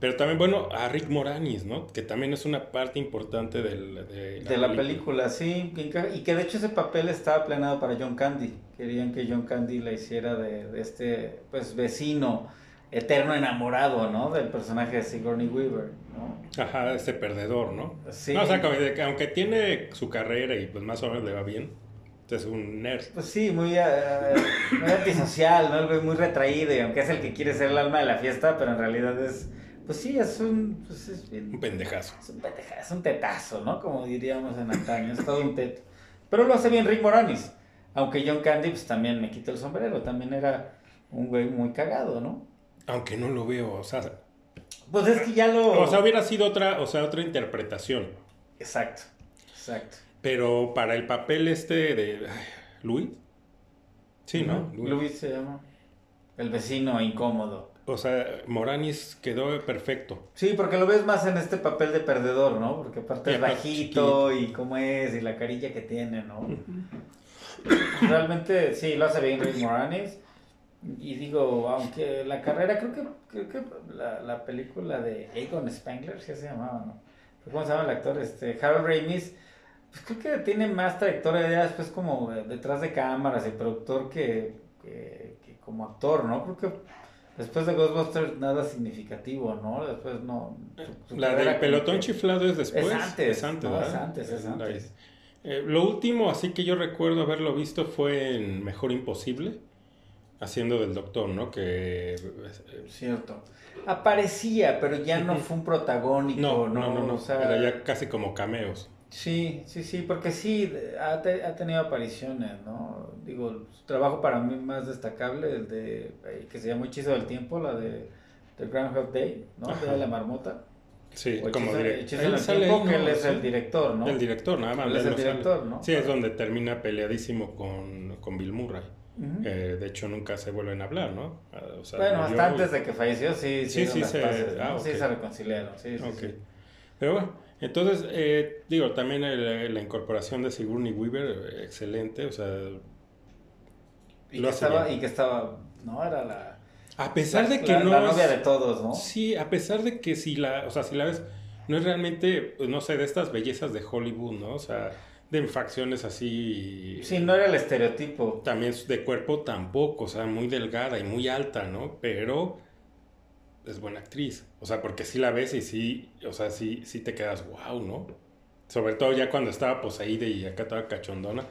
A: Pero también, bueno, a Rick Moranis, ¿no? Que también es una parte importante del, de,
B: De la película, sí. Y que de hecho ese papel estaba planeado para John Candy. Querían que John Candy la hiciera de, de este pues vecino eterno enamorado, ¿no? Del personaje de Sigourney Weaver, ¿no?
A: Ajá, ese perdedor, ¿no?
B: Sí.
A: No, o sea, que aunque tiene su carrera y pues más o menos le va bien, es un nerd.
B: Pues sí, muy, eh, muy antisocial, ¿no? Muy retraído y aunque es el que quiere ser el alma de la fiesta, pero en realidad es, pues sí, es un, pues es bien-
A: Un pendejazo.
B: Es un pendeja, es un tetazo, ¿no? Como diríamos en antaño, es todo un teto. Pero lo hace bien Rick Moranis. Aunque John Candy, pues también me quito el sombrero, también era un güey muy cagado, ¿no?
A: Aunque no lo veo, o sea,
B: Pues es que ya lo...
A: o sea, hubiera sido otra, o sea, otra interpretación.
B: Exacto, exacto.
A: Pero para el papel este de ay, Louis, Sí, ¿no?
B: Luis se llama. El vecino incómodo.
A: O sea, Moranis quedó perfecto.
B: Sí, porque lo ves más en este papel de perdedor, ¿no? Porque aparte es bajito y cómo es y la carilla que tiene, ¿no? Realmente sí, lo hace bien Rick Moranis. Y digo, aunque la carrera, creo que, creo que la, la película de Egon Spengler, ¿qué se llamaba, no? ¿Cómo se llama el actor? Este, Harold Ramis, pues creo que tiene más trayectoria ya después como detrás de cámaras y productor que, que, que como actor, ¿no? Creo que Después de Ghostbusters nada significativo, ¿no? Después no.
A: la del pelotón chiflado es después.
B: Es antes. Es antes, es antes, es antes.
A: Eh, lo último, así que yo recuerdo haberlo visto fue en Mejor Imposible, haciendo del doctor, ¿no? Que.
B: Eh, Cierto. Aparecía, pero ya no fue un protagónico,
A: ¿no? No, no, no. Era ya casi como cameos.
B: Sí, sí, sí, porque sí, ha, ha, tenido apariciones, ¿no? Digo, su trabajo para mí más destacable, el de, eh, que se llama Hechizo del Tiempo, la de, de Groundhog Day, ¿no? De la marmota.
A: Sí, como
B: director. Hechizo del Tiempo, que él es el director, ¿no?
A: El director, nada más.
B: Él es el director, ¿no?
A: Sí, es donde termina peleadísimo con, con Bill Murray. eh, de hecho, nunca se vuelven a hablar, ¿no?
B: Ah, o sea, bueno, hasta antes de que falleció, sí, sí, sí, se, ah, sí se reconciliaron, sí, sí, sí.
A: Pero bueno, entonces, eh, digo, también la incorporación de Sigourney Weaver, excelente, o sea...
B: Y, que estaba, y que estaba, ¿no? Era la...
A: A pesar de que no...
B: La novia de todos, ¿no?
A: Sí, a pesar de que si la, o sea, si la ves, no es realmente, pues, no sé, de estas bellezas de Hollywood, ¿no? O sea, de facciones así...
B: Sí, no era el estereotipo.
A: También de cuerpo tampoco, o sea, muy delgada y muy alta, ¿no? Pero es buena actriz. O sea, porque sí la ves y sí, o sea, sí, sí te quedas, wow, ¿no? Sobre todo ya cuando estaba poseída y acá estaba cachondona,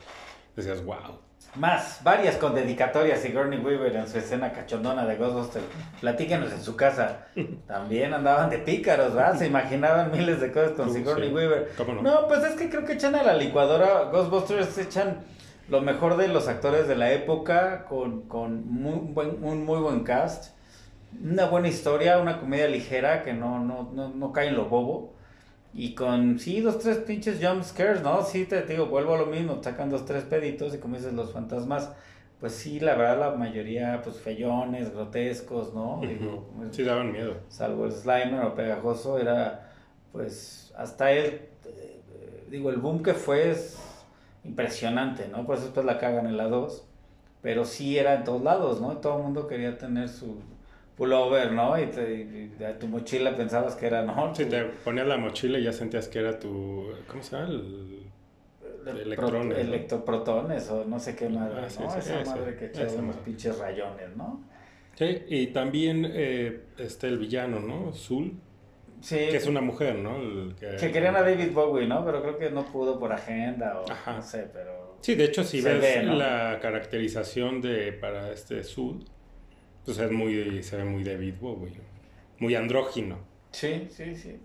A: decías, wow.
B: Más, varias con dedicatorias Sigourney Weaver en su escena cachondona de Ghostbusters. Platíquenos en su casa. También andaban de pícaros, ¿verdad? Se imaginaban miles de cosas con Sigourney Weaver.
A: No,
B: pues es que creo que echan a la licuadora Ghostbusters, echan lo mejor de los actores de la época con, con muy buen, un muy buen cast una buena historia, una comedia ligera que no, no, no, no cae en lo bobo. Y con, sí, dos, tres pinches jump scares, ¿no? Sí, te digo, vuelvo a lo mismo, sacan dos, tres peditos y como dices, los fantasmas, pues sí, la verdad, la mayoría, pues feyones, grotescos, ¿no? digo,
A: sí, daban miedo.
B: Salvo el Slimer o Pegajoso, era, pues, hasta él, eh, digo, el boom que fue es impresionante, ¿no? Por eso después la cagan en la 2, pero sí era en todos lados, ¿no? Todo el mundo quería tener su pullover, ¿no? Y, te, tu mochila pensabas que era, ¿no?
A: Si te ponías la mochila y ya sentías que era tu, ¿cómo se llama? El,
B: electrones. electroprotones o no sé qué madre, ah, ¿no? esa, madre que echaba unos pinches rayones, ¿no?
A: Sí, y también eh, este el villano, ¿no? Zul.
B: Sí.
A: Que es una mujer, ¿no?
B: que, querían a David Bowie, ¿no? Pero creo que no pudo por agenda o no sé, pero...
A: Sí, de hecho, si ves la caracterización de para este Zul, pues es muy, se ve muy David Bowie, muy andrógino.
B: Sí, sí, sí.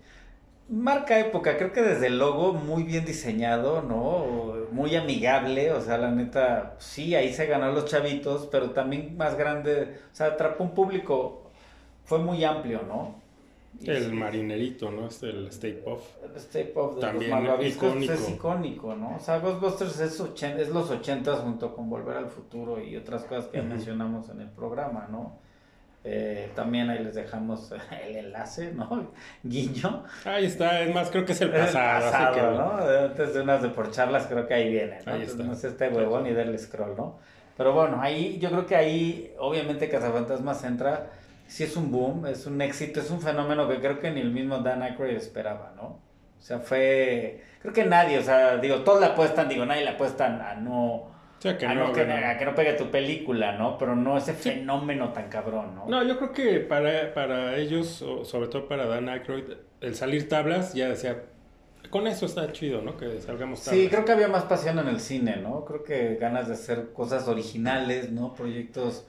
B: Marca época, creo que desde el logo muy bien diseñado, ¿no? Muy amigable, o sea, la neta, sí, ahí se ganó los chavitos, pero también más grande, o sea, atrapó un público, fue muy amplio, ¿no?
A: El marinerito, ¿no? Es el Stay Puff.
B: Stay Puff de
A: También
B: los
A: icónico.
B: es icónico, ¿no? O sea, Ghostbusters es, es los ochentas junto con Volver al Futuro y otras cosas que mencionamos en el programa, ¿no? Eh, también ahí les dejamos el enlace, ¿no? Guiño.
A: Ahí está, es más, creo que es el pasado.
B: El pasado ¿no? Antes de unas de por charlas, creo que ahí viene, ¿no?
A: Ahí está.
B: No es este huevón ni del scroll, ¿no? Pero bueno, ahí, yo creo que ahí, obviamente, Cazafantasmas entra sí es un boom, es un éxito, es un fenómeno que creo que ni el mismo Dan Aykroyd esperaba, ¿no? O sea, fue, creo que nadie, o sea, digo, todos le apuestan, digo, nadie le apuestan a no...
A: que
B: a
A: no,
B: que, a que no pegue tu película, ¿no? Pero no ese fenómeno tan cabrón, ¿no?
A: No, yo creo que para, para ellos, sobre todo para Dan Aykroyd, el salir tablas ya decía, con eso está chido, ¿no? Que salgamos tablas.
B: Sí, creo que había más pasión en el cine, ¿no? Creo que ganas de hacer cosas originales, ¿no? Proyectos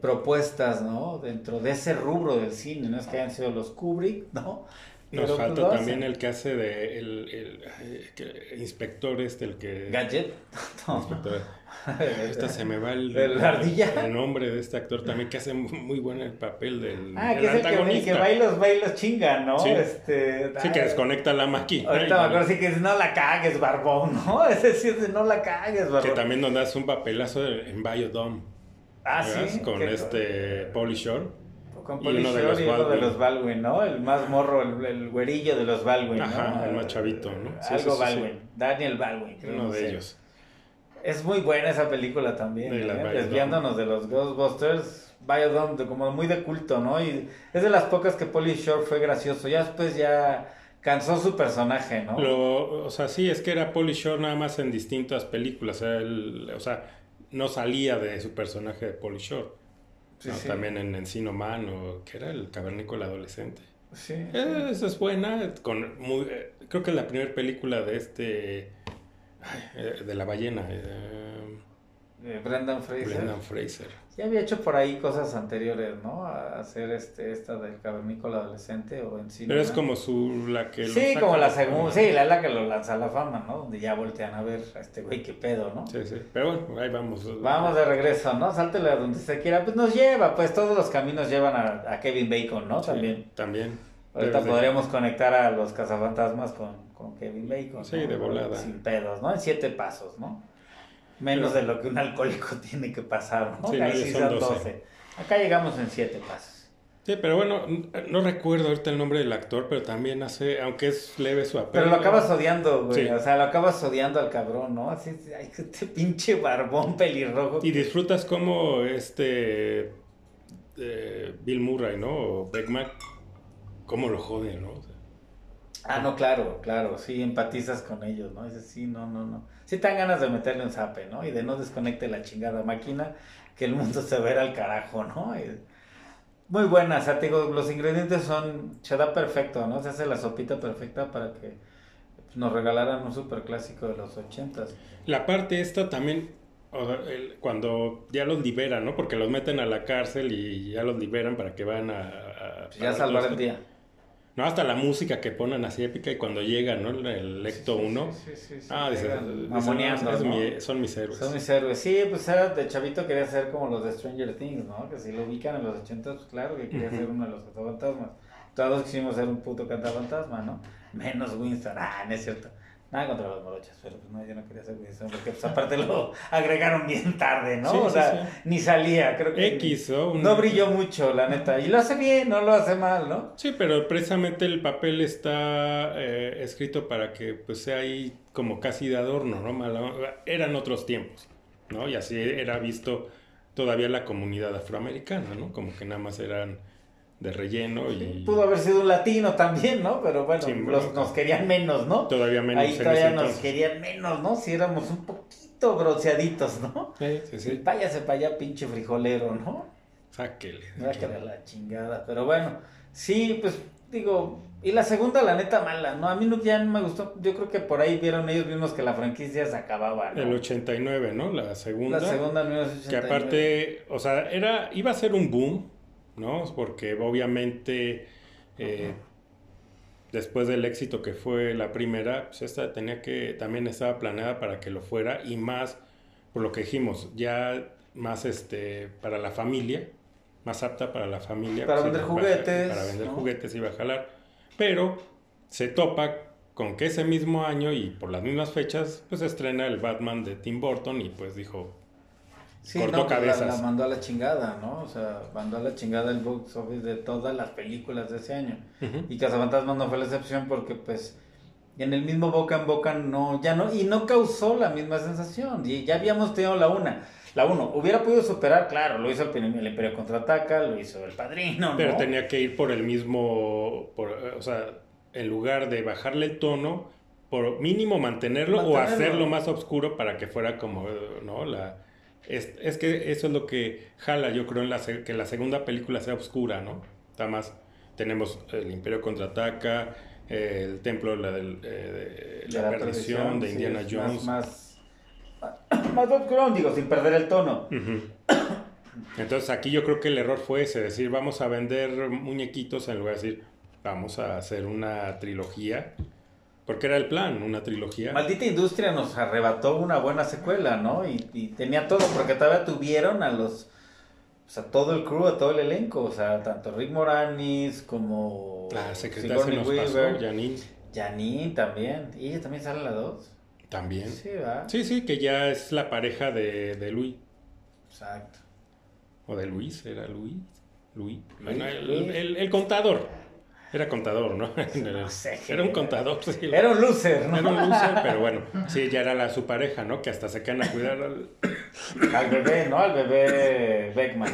B: propuestas, ¿no? Dentro de ese rubro del cine, no es que hayan sido los Kubrick, ¿no?
A: Nos
B: Pero, pues,
A: falta
B: lo
A: también el que hace de el, el- que- inspector este, el que...
B: Gadget. No.
A: inspector. Esta se me va el,
B: ¿El ardilla?
A: el nombre de este actor también que hace muy bueno el papel del
B: Ah, que es el que, que bailos, bailos chinga, ¿no?
A: Sí.
B: Este,
A: Sí, que desconecta la máquina.
B: Ahorita me acuerdo sí que dice, no la cagues, barbón, ¿no? Ese sí es de no la cagues,
A: Que
B: barbón.
A: también donde hace un papelazo en Biodome.
B: Ah, sí.
A: Con este Pauly Shore.
B: Con
A: y uno de
B: Polish
A: los
B: y uno de los Baldwin, ¿no? El más morro, el, el güerillo de los Baldwin, ¿no?
A: Ajá, el más chavito, ¿no? Sí,
B: Algo
A: sí,
B: Baldwin,
A: sí.
B: Daniel Baldwin. creo,
A: Uno
B: no
A: de
B: sé.
A: ellos.
B: Es muy buena esa película también,
A: De
B: ¿eh? desviándonos de los Ghostbusters. Biodome, de- como muy de culto, ¿no? Y es de las pocas que Polly Shore fue gracioso. Ya después ya cansó su personaje, ¿no?
A: Lo, o sea, sí, es que era Pauly Shore nada más en distintas películas. Él- o sea, no salía de su personaje de Pauly Shore.
B: Sí,
A: ¿no?
B: sí.
A: También en Encino Man, o que era el cavernícola adolescente.
B: Sí,
A: Eh, esa es buena. Con muy, eh, creo que es la primera película de este. ay, eh, de la ballena. Eh,
B: Brendan Fraser.
A: Brendan Fraser.
B: Ya había hecho por ahí cosas anteriores, ¿no? A hacer este, esta del cavernícola adolescente o en sí.
A: Pero es como su. la que lo
B: Sí, como la segunda. Sí, la, la que lo lanza a la fama, ¿no? Donde ya voltean a ver a este güey, qué pedo, ¿no?
A: Sí, sí. Pero bueno, ahí vamos.
B: Vamos de regreso, ¿no? Sáltele a donde se quiera. Pues nos lleva, pues todos los caminos llevan a, a Kevin Bacon, ¿no?
A: Sí,
B: También.
A: También.
B: Ahorita
A: Debes de-
B: podríamos conectar a los cazafantasmas con, con Kevin Bacon.
A: Sí,
B: ¿no?
A: de volada.
B: Sin pedos, ¿no? En siete pasos, ¿no? Menos de lo que un alcohólico tiene que pasar, ¿no?
A: Sí,
B: Que ahí
A: no,
B: sí
A: son
B: son
A: 12.
B: 12. Acá llegamos en siete pasos.
A: Sí, pero bueno, no recuerdo ahorita el nombre del actor, pero también hace, aunque es leve su papel.
B: Pero lo acabas odiando, güey.
A: Sí.
B: O sea, lo acabas odiando al cabrón, ¿no? Así, ay, este pinche barbón pelirrojo.
A: Y disfrutas como este eh, Bill Murray, ¿no? O Beckman, cómo lo jode, ¿no? O sea,
B: Ah, no, claro, claro. Sí, empatizas con ellos, ¿no? Dices, sí, no, no, no. Sí te dan ganas de meterle un zape, ¿no? Y de no desconecte la chingada máquina, que el mundo se verá al carajo, ¿no? Y- Muy buena, o sea, te digo, los ingredientes son, se da perfecto, ¿no? Se hace la sopita perfecta para que nos regalaran un super clásico de los ochentas.
A: La parte esta también, o sea, el- cuando ya los liberan, ¿no? Porque los meten a la cárcel y ya los liberan para que vayan a... a-
B: Pues ya salvar el día.
A: No, hasta la música que ponen así épica y cuando llegan, ¿no? El Lecto 1.
B: Sí, sí, sí, sí,
A: Ah, mi- son mis héroes.
B: Son mis héroes. Sí, pues era de chavito quería ser como los de Stranger Things, ¿no? Que si lo ubican en los 80, pues claro que quería ser uno de los cazafantasmas. Todos quisimos ser un puto cazafantasma, ¿no? Menos Winston. Ah, no es cierto. Nada contra los morochas, pero pues no, yo no quería ser Winston porque pues aparte lo agregaron bien tarde, ¿no?
A: Sí,
B: o
A: sí,
B: sea,
A: sí.
B: ni salía, creo que
A: X, ¿no? Un-
B: no brilló mucho, la neta. Y lo hace bien, no lo hace mal, ¿no?
A: Sí, pero precisamente el papel está eh, escrito para que pues sea ahí como casi de adorno, ¿no? Eran otros tiempos, ¿no? Y así era visto todavía la comunidad afroamericana, ¿no? Como que nada más eran de relleno y
B: Pudo haber sido un latino también, ¿no? Pero bueno, los- nos querían menos, ¿no?
A: todavía menos
B: Ahí todavía nos
A: entonces.
B: querían menos, ¿no? Si éramos un poquito bronceaditos, ¿no?
A: Sí, sí, sí.
B: Váyase para allá, pinche frijolero, ¿no?
A: Sáquele.
B: Me va a quedar la chingada. Pero bueno, sí, pues digo, y la segunda, la neta, mala, ¿no? A mí no, ya no me gustó. Yo creo que por ahí vieron ellos mismos que la franquicia se acababa, ¿no?
A: El 89, ¿no? La segunda.
B: La segunda en
A: Que
B: 1989.
A: aparte, o sea, era, iba a ser un boom, ¿no? Porque obviamente eh, después del éxito que fue la primera, pues esta tenía que, también estaba planeada para que lo fuera y más, por lo que dijimos, ya más este, para la familia, más apta para la familia.
B: Para
A: pues,
B: vender
A: iba
B: juguetes,
A: Para vender
B: ¿no?
A: juguetes iba a jalar. Pero se topa con que ese mismo año y por las mismas fechas, pues estrena el Batman de Tim Burton y pues dijo,
B: Sí,
A: cortó
B: no, pues, la-
A: cabezas.
B: La, mandó a la chingada, ¿no? O sea, mandó a la chingada el box office de todas las películas de ese año.
A: Ujú.
B: Y Cazafantasmas no fue la excepción porque, pues, en el mismo boca en boca no, ya no, y no causó la misma sensación. Y ya habíamos tenido la una. La uno, hubiera podido superar, claro, lo hizo el, el Imperio Contraataca, lo hizo el Padrino, ¿no?
A: Pero tenía que ir por el mismo, por, o sea, en lugar de bajarle el tono, por mínimo mantenerlo, o
B: Mantenerlo.
A: hacerlo más oscuro para que fuera como, ¿no? La, es, es que eso es lo que jala, yo creo, en la, que la segunda película sea oscura, ¿no? Está más, tenemos el Imperio Contraataca, eh, el Templo de la, del- eh, de
B: De
A: la Perdición, de Indiana
B: es
A: Jones.
B: Más, más, más oscuro, digo, sin perder el tono.
A: Entonces aquí yo creo que el error fue ese, decir vamos a vender muñequitos en lugar de decir vamos a hacer una trilogía. Porque era el plan, una trilogía.
B: Maldita Industria nos arrebató una buena secuela, ¿no? Y, y tenía todo, porque todavía tuvieron a los. O sea, todo el crew, a todo el elenco. O sea, tanto Rick Moranis como.
A: La secretaria se nos pasó, Janine.
B: Janine también. ¿Y ella también sale a la 2?
A: También.
B: Sí.
A: Sí, sí, que ya es la pareja de, de Luis.
B: Exacto.
A: O de Luis, era Luis. Luis.
B: Luis,
A: Bueno, el, el- el contador. Era contador, ¿no?
B: No sé.
A: Era un contador, sí.
B: Era un loser, ¿no?
A: Era un loser, pero bueno, sí, ya era la, su pareja, ¿no? Que hasta se quedan a cuidar al...
B: Al bebé, ¿no? Al bebé Beckman.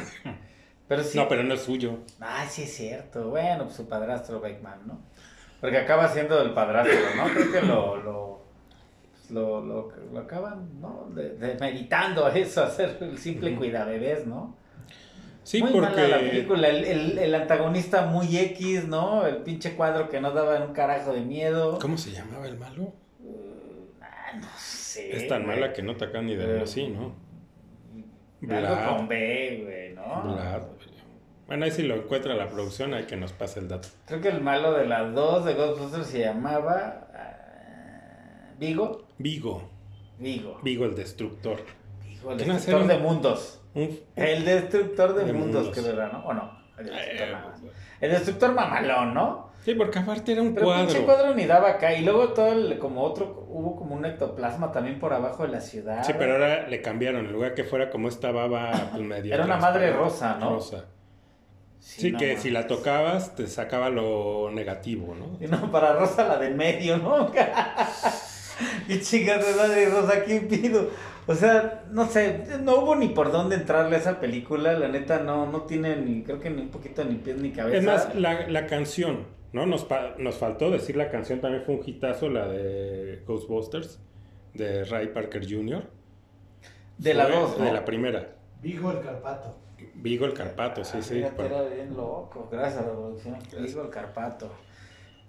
B: Pero sí.
A: No, pero no es suyo.
B: Ay, sí es cierto. Bueno, pues su padrastro Beckman, ¿no? Porque acaba siendo el padrastro, ¿no? Creo que lo, lo, lo, lo, lo acaban, ¿no? De, demeritando a eso, hacer el simple cuidabebés, ¿no?
A: Sí,
B: muy mala la
A: porque...
B: película, el, el, el antagonista muy X, ¿no? El pinche cuadro que no daba un carajo de miedo.
A: ¿Cómo se llamaba el malo?
B: Ah, no sé.
A: Es tan mala que no te acaban ni de ver así, ¿no?
B: Algo
A: Vlad.
B: con B, güey, ¿no?
A: Vlad. Bueno, ahí si lo encuentra la producción hay que nos pase el dato.
B: Creo que el malo de las dos de Ghostbusters se llamaba ah, Vigo.
A: Vigo.
B: Vigo.
A: Vigo el destructor.
B: Vigo, el
A: ¿Quién hace
B: destructor de mundos. El destructor de,
A: De
B: mundos,
A: mundos.
B: creo era, ¿no? ¿O no? El destructor,
A: Eh,
B: nada. El destructor mamalón, ¿no?
A: Sí, porque aparte era un
B: Pero
A: cuadro.
B: pinche cuadro ni daba acá. Y luego todo el, como otro, hubo como un ectoplasma también por abajo de la ciudad.
A: Sí, pero ahora le cambiaron. En lugar que fuera como esta baba pues, media
B: Era una madre rosa, ¿no?
A: Rosa. Sí,
B: no
A: que
B: mames.
A: si la tocabas te sacaba lo negativo, ¿no?
B: Y no, para Rosa la del medio, ¿no? y chicas de madre Rosa, ¿qué pido? O sea, no sé, no hubo ni por dónde entrarle a esa película, la neta no, no tiene ni, creo que ni un poquito ni pies ni cabeza.
A: Es más, la, la canción, ¿no? Nos, pa- nos faltó decir la canción, también fue un hitazo, la de Ghostbusters, de Ray Parker Jr.
B: de la
A: Fue
B: 2, ¿no?
A: De la primera.
C: Vigo el Carpato.
A: Vigo el Carpato, sí, sí.
B: Fíjate,
A: Pero,
B: era bien loco, gracias a la producción. Digo el Carpato.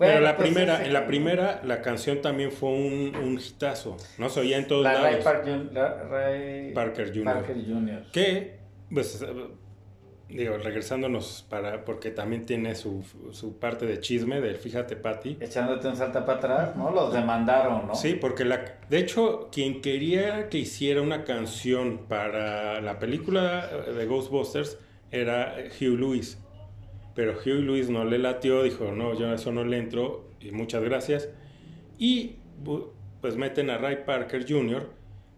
A: Pero la
B: pues,
A: primera, en la primera, la canción también fue un, un hitazo, ¿no? Se oía en todos
B: La Ray
A: lados.
B: Parker, la Ray
A: Parker Jr.
B: Parker Jr.
A: Que, pues, digo, regresándonos para, porque también tiene su, su parte de chisme del Fíjate Patty.
B: Echándote un salta para atrás, ¿no? Los demandaron, ¿no?
A: Sí, porque la, de hecho, quien quería que hiciera una canción para la película de Ghostbusters era Hugh Lewis. Pero Hugh Lewis no le latió, dijo, no, yo a eso no le entro, y muchas gracias. Y pues meten a Ray Parker Jr.,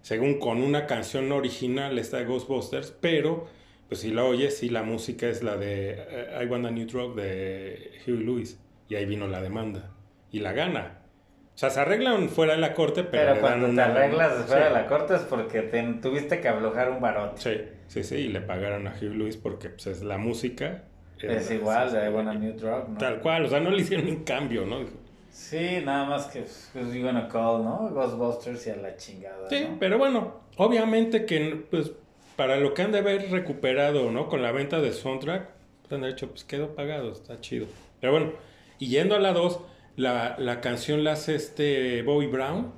A: según con una canción original, esta de Ghostbusters, pero pues si la oyes, sí, la música es la de eh, I Want a New Drug de Hugh Lewis. Y ahí vino la demanda. Y la gana. O sea, se arreglan fuera de la corte, pero,
B: Pero
A: le
B: cuando
A: dan
B: te
A: una-
B: arreglas fuera
A: Sí.
B: de la corte es porque te, tuviste que aflojar un barote.
A: Sí, sí, sí, y le pagaron a Hugh Lewis porque pues, es la música.
B: Es igual, de
A: sí,
B: I Want a New Drug, ¿no?
A: Tal cual, o sea, no le hicieron un cambio, ¿no?
B: Sí, nada más que pues, you gonna call, ¿no? Ghostbusters y a la chingada.
A: Sí,
B: ¿no?
A: pero bueno, obviamente que pues para lo que han de haber recuperado, ¿no? Con la venta de soundtrack, pues han de hecho, pues quedó pagado, está chido. Pero bueno, y yendo a la 2, la, la canción la hace este Bobby Brown,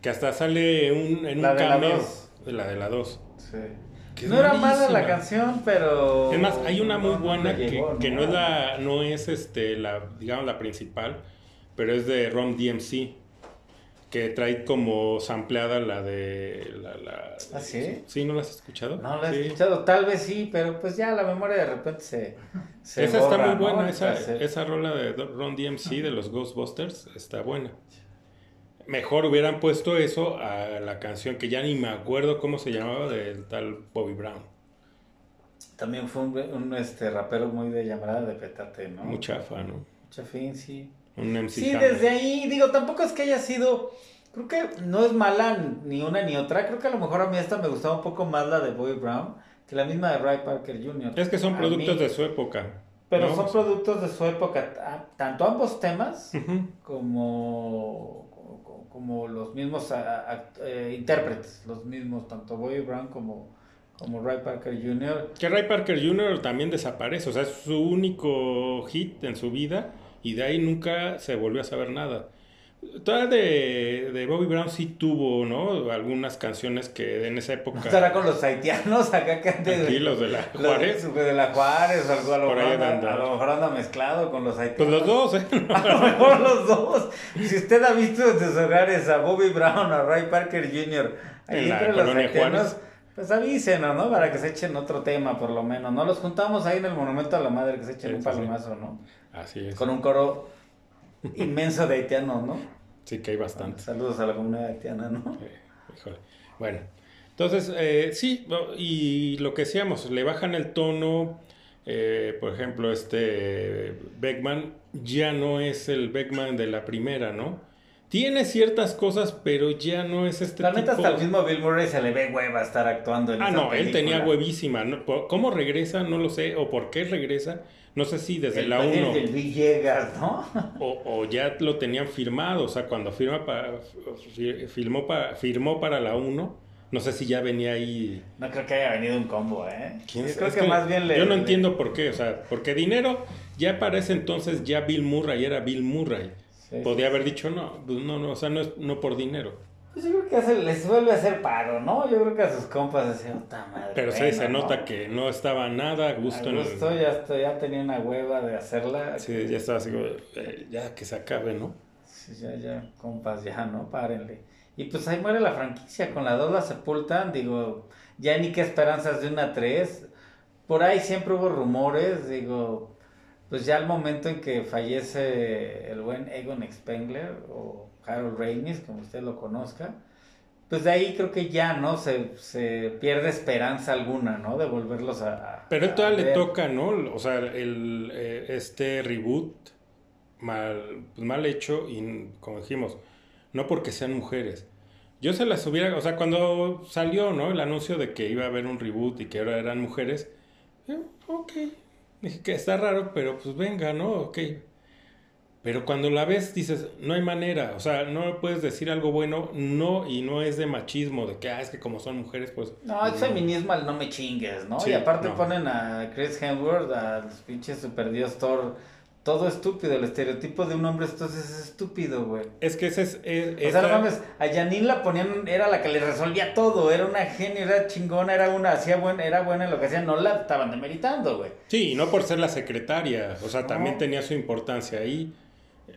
A: que hasta sale un, en
B: La
A: un cameo. la de la 2.
B: Sí. No era mala la
A: malísima.
B: canción, pero.
A: Es más, hay una muy
B: no, no
A: buena que,
B: llegó,
A: que no es la, no es este, la, digamos, la principal, pero es de Rom DMC, que trae como sampleada la de la, la-
B: ¿Ah, sí?
A: Sí, ¿no la has escuchado?
B: No la he
A: Sí.
B: escuchado, tal vez sí, pero pues ya la memoria de repente se. se
A: Esa está muy
B: ¿no?
A: buena, esa, esa rola de Ron DMC de los Ghostbusters está buena. Mejor hubieran puesto eso a la canción que ya ni me acuerdo cómo se llamaba del tal Bobby Brown.
B: También fue un, un, este, rapero muy de llamada de petate, ¿no?
A: Muy chafa, ¿no?
B: Mucha fin, sí.
A: Un MC
B: Sí,
A: Hammer.
B: desde ahí, digo, tampoco es que haya sido. Creo que no es mala ni una ni otra. Creo que a lo mejor a mí esta me gustaba un poco más la de Bobby Brown que la misma de Ray Parker Jr.
A: Es que son productos
B: mí-
A: de su época.
B: Pero
A: ¿no?
B: son productos de su época, ta- tanto ambos temas como, como los mismos eh, intérpretes, los mismos, tanto Bobby Brown como, como Ray Parker Jr.
A: Que Ray Parker Jr. también desaparece, o sea, es su único hit en su vida y de ahí nunca se volvió a saber nada. Toda de, de Bobby Brown sí tuvo, ¿no? Algunas canciones que en esa época.
B: Estará con los haitianos acá que antes.
A: Aquí, los de la Juárez.
B: Los de la Juárez, algo, a, lo mejor anda, a lo mejor anda mezclado con los haitianos.
A: Pues los dos, ¿eh?
B: a lo mejor los dos. Si usted ha visto en sus hogares a Bobby Brown, a Ray Parker Jr., ahí
A: En la
B: entre los haitianos.
A: Juárez.
B: Pues avísenos, ¿no? Para que se echen otro tema, por lo menos, ¿no? Los juntamos ahí en el Monumento a la Madre, que se echen un
A: sí.
B: palomazo, ¿no?
A: Así es.
B: Con un coro inmenso de haitianos, ¿no?
A: Sí que hay bastante.
B: Saludos a la comunidad haitiana, ¿no?
A: Eh, híjole. Bueno, entonces, eh, sí, y lo que decíamos, le bajan el tono, eh, por ejemplo, este Beckman ya no es el Beckman de la primera, ¿no? Tiene ciertas cosas, pero ya no es este
B: La neta,
A: tipo...
B: hasta el mismo Bill Murray se le ve hueva estar actuando en
A: Ah,
B: esa
A: no, él tenía huevísima. ¿Cómo regresa? No lo sé. ¿O por qué regresa? No sé si desde
B: El
A: la
B: papel
A: 1
B: del Villegas, ¿no?
A: o, o ya lo tenían firmado. O sea, cuando firma para, fi- firmó, para, firmó para la 1, no sé si ya venía ahí.
B: No creo que haya venido un combo, ¿eh?
A: ¿Quién
B: Yo creo
A: es
B: que, más bien le...
A: Yo no
B: le-
A: entiendo por qué. O sea, porque dinero ya para ese entonces ya Bill Murray era Bill Murray.
B: Sí,
A: Podía haber dicho no, pues no, no, o sea, no es no por dinero.
B: Pues yo creo que hace- les vuelve a hacer paro, ¿no? Yo creo que a sus compas decían, puta madre.
A: Pero sí, se
B: ¿no?
A: nota que no estaba nada a gusto
B: A
A: en el-
B: gusto ya, estoy- ya tenía una hueva de hacerla.
A: Sí, ya estaba así eh, ya que se acabe, ¿no?
B: Sí, ya, ya, compas, ya, ¿no? Párenle. Y pues ahí muere la franquicia, con la 2 la sepultan, digo, ya ni qué esperanzas de una 3. Por ahí siempre hubo rumores, digo, pues ya al momento en que fallece el buen Egon Spengler o Harold Ramis, como usted lo conozca, pues de ahí creo que ya, ¿no? Se, se pierde esperanza alguna, ¿no? De volverlos a... a-
A: Pero
B: a
A: todavía le toca, ¿no? O sea, el, eh, este reboot mal, pues, mal hecho y como dijimos, no porque sean mujeres. Yo se las hubiera, o sea, cuando salió, ¿no? El anuncio de que iba a haber un reboot y que ahora eran mujeres, yo, ok, dije que está raro, pero pues venga, ¿no? Ok. Pero cuando la ves dices, no hay manera, o sea, no puedes decir algo bueno, no, y no es de machismo, de que, ah, es que como son mujeres, pues...
B: No, es feminismo al no me chingues, ¿no?
A: Sí,
B: y aparte
A: no.
B: ponen a Chris Hemsworth, al pinche superdios Thor, todo estúpido. El estereotipo de un hombre entonces es estúpido, güey.
A: Es que ese es... es-
B: O sea, no mames, a Janine la ponían, era la que le resolvía todo, era una genio, era chingona, era una, hacía buena, era buena en lo que hacía, no la estaban demeritando, güey.
A: Sí, y no por ser la secretaria, o sea,
B: No.
A: también tenía su importancia ahí.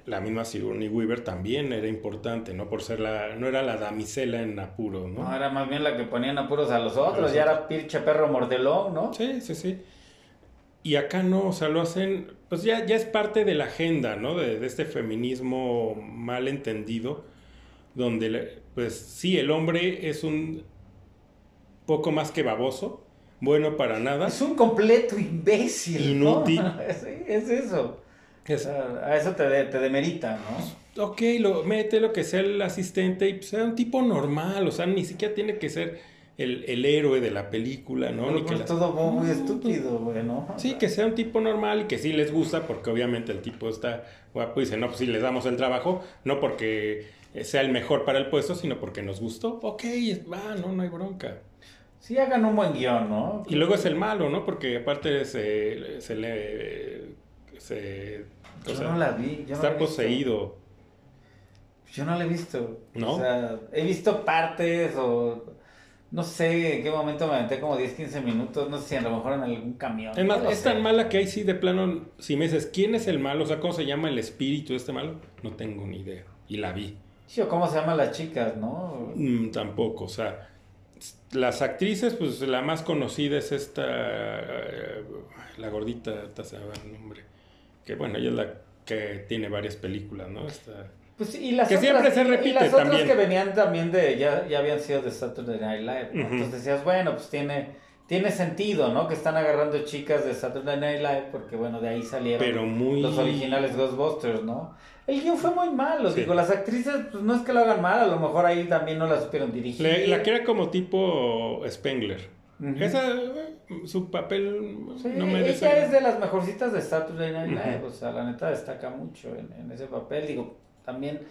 A: La misma Sigourney Weaver también era importante, no por ser la, no era la damisela en apuro, ¿no?
B: No, era más bien la que ponían apuros a los otros,
A: los
B: ya era pinche perro mordelón, ¿no?
A: Sí, sí, sí. Y acá no, o sea, lo hacen, pues ya, ya es parte de la agenda, ¿no? De, de este feminismo mal entendido, donde, pues sí, el hombre es un poco más que baboso, bueno para nada.
B: Es un completo imbécil. ¿no?
A: Inútil.
B: Sí, es eso. O
A: Es-
B: sea, a eso te, de- te demerita, ¿no?
A: ok, lo, mete lo que sea el asistente y pues, sea un tipo normal, o sea, ni siquiera tiene que ser el, el héroe de la película, ¿no? Ni
B: Pero
A: que
B: es
A: la-
B: todo bobo y
A: No,
B: estúpido, güey, ¿no?
A: Sí, que sea un tipo normal y que sí les gusta, porque obviamente el tipo está guapo y dice, no, pues sí les damos el trabajo, no porque sea el mejor para el puesto, sino porque nos gustó. Ok, va, no, no hay bronca.
B: Sí hagan un buen guion, ¿no?
A: Y luego es el malo, ¿no? Porque aparte se, se le... Se, o
B: Yo
A: sea,
B: no la vi. Yo no la
A: está
B: he visto.
A: poseído.
B: Yo no la he visto.
A: ¿No?
B: O sea, he visto partes o... No sé en qué momento me aventé como 10, 15 minutos. No sé si a lo mejor en algún camión.
A: Es más, es tan mala que ahí sí de plano, si me dices, ¿quién es el malo? O sea, ¿cómo se llama el espíritu de este malo? No tengo ni idea. Y la vi.
B: Sí, o cómo se llaman las chicas, ¿no?
A: Mm, tampoco, o sea, las actrices, pues la más conocida es esta, eh, la gordita, ahorita se va el nombre, que bueno, ella es la que tiene varias películas, ¿no? Esta-
B: Pues y las
A: Que
B: otras,
A: siempre se
B: y- y
A: repite
B: las otras
A: también.
B: que venían también de, ya, ya habían sido de Saturday Night Live, ¿no? Entonces decías, bueno, pues tiene, tiene sentido, ¿no? Que están agarrando chicas de Saturday Night Live, porque bueno, de ahí salieron
A: pero muy...
B: los originales Ghostbusters, ¿no? El guion fue muy malo,
A: Sí.
B: digo, las actrices, pues no es que lo hagan mal, a lo mejor ahí también no la supieron dirigir.
A: La, la que era como tipo Spengler. Esa, su papel
B: Sí,
A: no merece...
B: ella es de las mejorcitas de Saturday Night Live,
A: Ujú.
B: o sea, la neta destaca mucho en, en ese papel, digo, también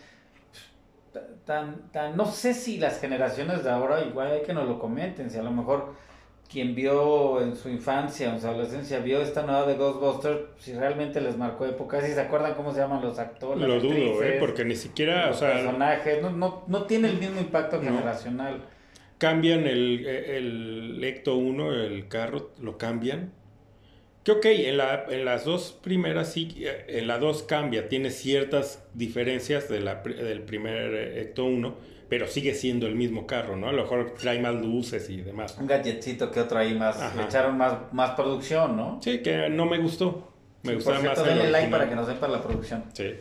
B: tan, tan, no sé si las generaciones de ahora igual hay que nos lo comenten, si a lo mejor quien vio en su infancia o en su adolescencia, vio esta nueva de Ghostbusters, si realmente les marcó época, si se acuerdan cómo se llaman los actores.
A: Lo dudo, ¿eh? porque ni siquiera,
B: los
A: o sea,
B: personajes, no, no, no tiene el mismo impacto generacional.
A: Cambian el, el Ecto 1, el carro, lo cambian. Que ok, en, la, en las dos primeras sí, eh, en la 2 cambia, tiene ciertas diferencias de la, del primer Ecto 1 pero sigue siendo el mismo carro, ¿no? A lo mejor trae más luces y demás.
B: Un gadgetcito que otro ahí más, le echaron más, más producción, ¿no?
A: Sí, que no me gustó. Me
B: sí,
A: gustaba
B: por cierto,
A: más
B: denle like para que nos sepa la producción.
A: Sí.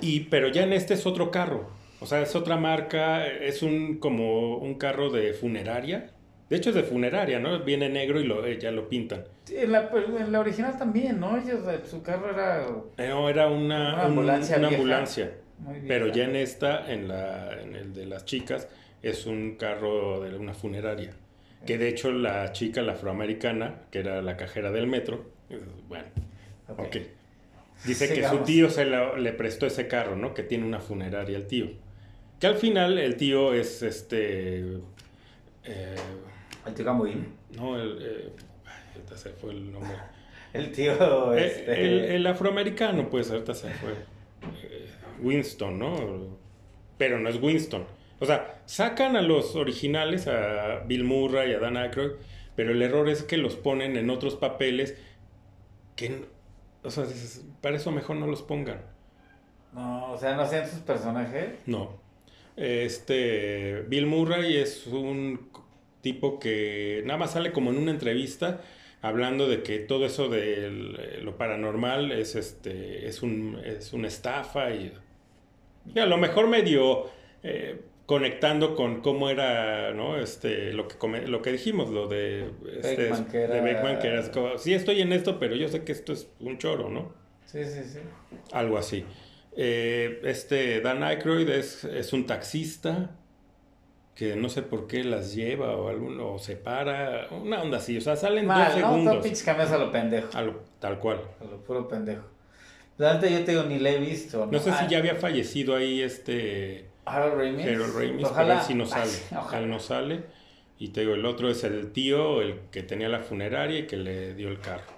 A: y, pero ya en este es otro carro. O sea, es otra marca, es un como un carro de funeraria. De hecho es de funeraria, ¿no? Viene negro y lo, eh, ya lo pintan.
B: Sí, en, la, en la original también, ¿no? Ellos, su carro era...
A: Eh, No, era una,
B: Una
A: un-
B: ambulancia
A: una
B: vieja.
A: ambulancia.
B: Muy bien.
A: Pero ya en esta, en, la, en el de las chicas, es un carro de una funeraria. Que de hecho la chica, la afroamericana, que era la cajera del metro, bueno,
B: Ok.
A: ok. Dice que su tío se lo- le prestó ese carro, ¿no? Que tiene una funeraria el tío. Que al final el tío es este... eh,
B: El tío Gamboín.
A: no, el... eh, ahorita se fue el nombre.
B: El tío...
A: Eh,
B: este,
A: El, el afroamericano, pues ahorita se fue. Eh, Winston, ¿no? Pero no es Winston. O sea, sacan a los originales, a Bill Murray, a Dan Aykroyd, pero el error es que los ponen en otros papeles que, o sea, dices, para eso mejor no los pongan.
B: No, o sea, no hacían sus personajes.
A: No. Este, Bill Murray es un tipo que nada más sale como en una entrevista hablando de que todo eso de lo paranormal es este es un es una estafa y, y a lo mejor medio eh, conectando con cómo era no este lo que come- lo que dijimos lo de este,
B: Beckman, que era-
A: de Beckman, que era como, sí estoy en esto pero yo sé que esto es un choro no
B: Sí, sí, sí.
A: algo así. Eh, este Dan Aykroyd es, es un taxista que no sé por qué las lleva o alguno o se para, una onda así, o sea, salen dos
B: Mal, ¿no? Todo
A: segundos.
B: pinches cambios a lo pendejo.
A: A lo- tal cual.
B: A lo puro pendejo. La yo te digo, ni le he visto.
A: No sé
B: Ah,
A: si ya había fallecido ahí este
B: Harold Ramis.
A: Harold Ramis, pero
B: Ojalá.
A: él sí no sale.
B: Ojalá.
A: Él no sale. Y te digo, el otro es el tío, el que tenía la funeraria y que le dio el carro.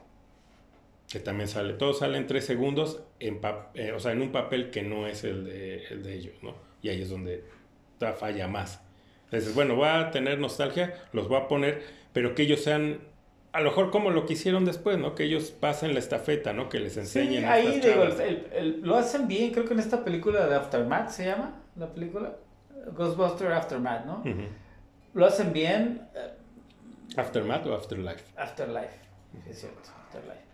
A: Que también sale. Todos salen tres segundos, en eh, o sea, en un papel que no es el de, el de ellos, ¿no? Y ahí es donde falla más. Entonces, bueno, voy a tener nostalgia, los voy a poner, pero que ellos sean, a lo mejor como lo que hicieron después, ¿no? Que ellos pasen la estafeta, ¿no? Que les
B: Sí,
A: enseñen. a
B: ahí digo, el- el- lo hacen bien, creo que en esta película de Aftermath se llama, la película. Ghostbuster Aftermath, ¿no?
A: Ujú.
B: Lo hacen bien. eh,
A: Aftermath o Afterlife.
B: Afterlife, sí, es cierto, Afterlife.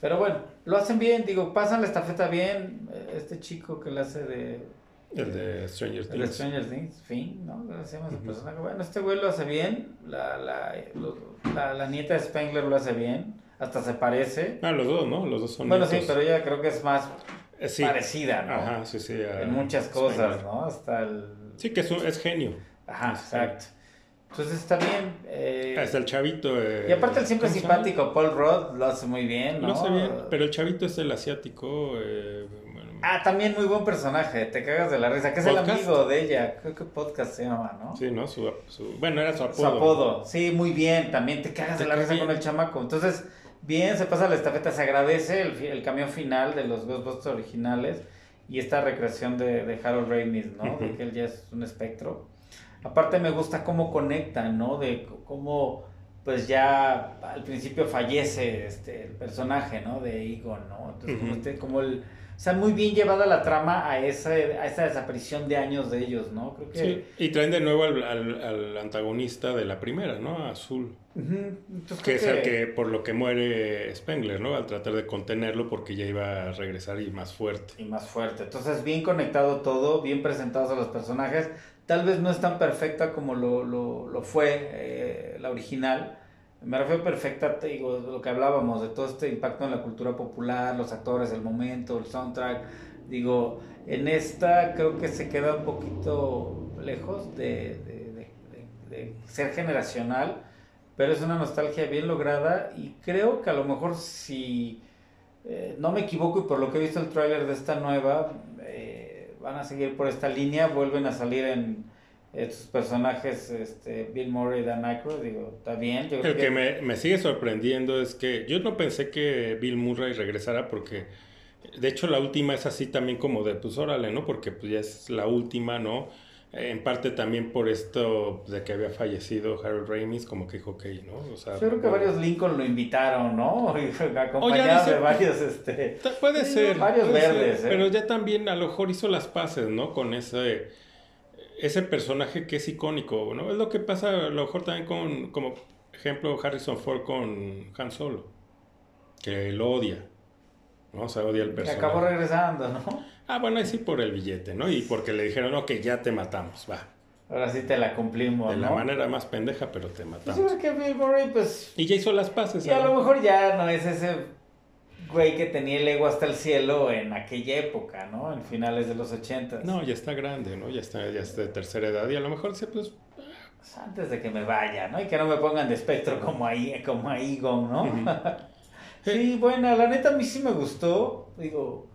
B: Pero bueno, lo hacen bien, digo, pasan la estafeta bien. eh, Este chico que le hace de,
A: El de Stranger
B: el de
A: Things.
B: Stranger Things, Finn, ¿no? ¿Cómo se llama ese
A: Ujú.
B: personaje? Bueno, este güey lo hace bien. La, la, lo- la, la nieta de Spengler lo hace bien. Hasta se parece.
A: Ah, los dos, ¿no? Los dos son
B: Bueno, sí, pero ella creo que es más
A: Eh, sí.
B: parecida, ¿no?
A: Ajá, sí, sí.
B: en muchas cosas,
A: Spengler.
B: ¿no? Hasta el...
A: Sí, que es, un- es genio.
B: Ajá, exacto. Entonces está bien. eh,
A: Hasta el chavito. eh,
B: Y aparte el siempre simpático Paul Rudd lo hace muy bien, ¿no?
A: Lo hace bien, pero el chavito es el asiático. eh, bueno,
B: Ah, también muy buen personaje, te cagas de la risa, que es el amigo de ella, creo que podcast se llama, ¿no?
A: Sí, ¿no? Su, su- bueno, era su apodo.
B: Su apodo, sí, muy bien, también te cagas
A: Te
B: de la risa
A: bien.
B: con el chamaco. Entonces, bien, se pasa la estafeta, se agradece el, fi- el cambio final de los Ghostbusters originales y esta recreación de, de Harold Ramis, ¿no? De que él ya es un espectro. Aparte me gusta cómo conectan, ¿no? De cómo, pues ya al principio fallece este, el personaje, ¿no? De Egon, ¿no? Entonces, como, este, como el... O sea, muy bien llevada la trama a esa, a esa desaparición de años de ellos, ¿no? Creo que...
A: Sí, y traen de nuevo al, al- al antagonista de la primera, ¿no? Azul.
B: Entonces
A: Que es el que por lo que muere Spengler, ¿no? Al tratar de contenerlo porque ya iba a regresar y más fuerte.
B: y más fuerte. Entonces, bien conectado todo, bien presentados a los personajes. Tal vez no es tan perfecta como lo, lo, lo fue eh, la original. Me refiero perfecta, te digo, lo que hablábamos, de todo este impacto en la cultura popular, los actores, el momento, el soundtrack. Digo, en esta creo que se queda un poquito lejos de, de- de- ser generacional, pero es una nostalgia bien lograda y creo que a lo mejor si eh, no me equivoco y por lo que he visto el tráiler de esta nueva, van a seguir por esta línea, vuelven a salir en, estos personajes, este, Bill Murray y Dan Aykroyd, digo, está bien. Yo
A: El que me, me sigue sorprendiendo es que yo no pensé que Bill Murray regresara porque, de hecho, la última es así también como de, pues órale, ¿no? Porque pues ya es la última, ¿no? En parte también por esto de que había fallecido Harold Ramis, como que dijo, ok, ¿no? O sea,
B: Yo creo que varios Lincoln lo invitaron, ¿no? Acompañado
A: dice-
B: de varios, este...
A: Puede ser.
B: varios
A: puede ser,
B: verdes, ¿eh?
A: Pero ya también a lo mejor hizo las paces, ¿no? Con ese, ese personaje que es icónico, ¿no? Es lo que pasa a lo mejor también con, como ejemplo, Harrison Ford con Han Solo, que lo odia, ¿no? O sea, odia
B: Que
A: personaje.
B: acabó regresando, ¿no?
A: Ah, bueno, ahí sí por el billete, ¿no? Y porque le dijeron, ok, ya te matamos, va.
B: Ahora sí te la cumplimos,
A: De
B: ¿no?
A: la manera más pendeja, pero te
B: Yo
A: matamos.
B: que Bill Murray, pues...
A: Y ya hizo las paces.
B: Y a lo mejor ya no es ese güey que tenía el ego hasta el cielo en aquella época, ¿no? En finales de los ochentas.
A: No, ya está grande, ¿no? Ya está, ya está de tercera edad y a lo mejor se pues
B: Pues antes de que me vaya, ¿no? Y que no me pongan de espectro como ahí, como a Egon, ¿no? Sí, bueno, la neta a mí sí me gustó. Digo, eh,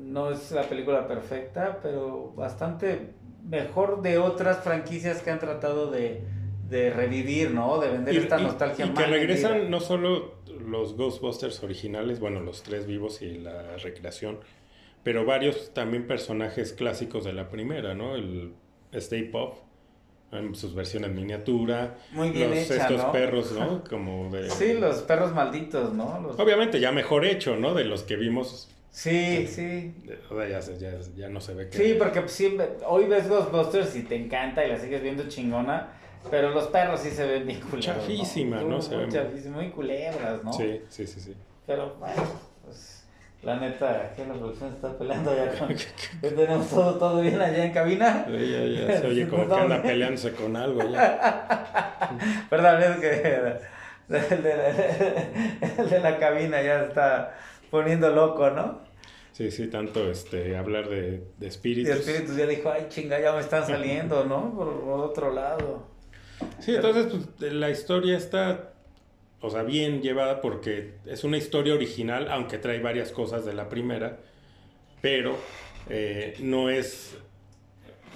B: no es la película perfecta, pero bastante mejor de otras franquicias que han tratado de, de revivir, ¿no? De vender
A: Y,
B: esta
A: y-
B: nostalgia
A: y que regresan
B: vendida.
A: no solo los Ghostbusters originales, bueno, los tres vivos y la recreación, pero varios también personajes clásicos de la primera, ¿no? El Stay Puft, en sus versiones miniatura,
B: Muy bien
A: los
B: hecha,
A: estos
B: ¿no?
A: perros, ¿no? Como de...
B: Sí, los perros malditos, ¿no? Los-
A: Obviamente ya mejor hecho, ¿no? De los que vimos,
B: Sí, sí.
A: sea, ya, se- ya, ya no se ve que...
B: Sí, porque sí, hoy ves Ghostbusters y te encanta y la sigues viendo chingona, pero los perros sí se ven bien culeros.
A: Chafísima, ¿no? Se ven-
B: chafísima, muy culebras, ¿no?
A: sí, sí, sí. sí.
B: Pero bueno, pues la neta, aquí la producción está peleando ya con... ya tenemos todo, todo bien allá en cabina.
A: Sí, ya, ya se oye como que anda peleándose con algo ya.
B: Perdón, es que el de, la, el de la cabina ya está poniendo loco, ¿no?
A: Sí, sí, tanto este, hablar de, de espíritus.
B: Espíritus ya dijo, ay chinga, ya me están saliendo, ¿no? Por, por otro lado.
A: Sí, entonces pues, la historia está, o sea, bien llevada porque es una historia original, aunque trae varias cosas de la primera, pero eh, no es,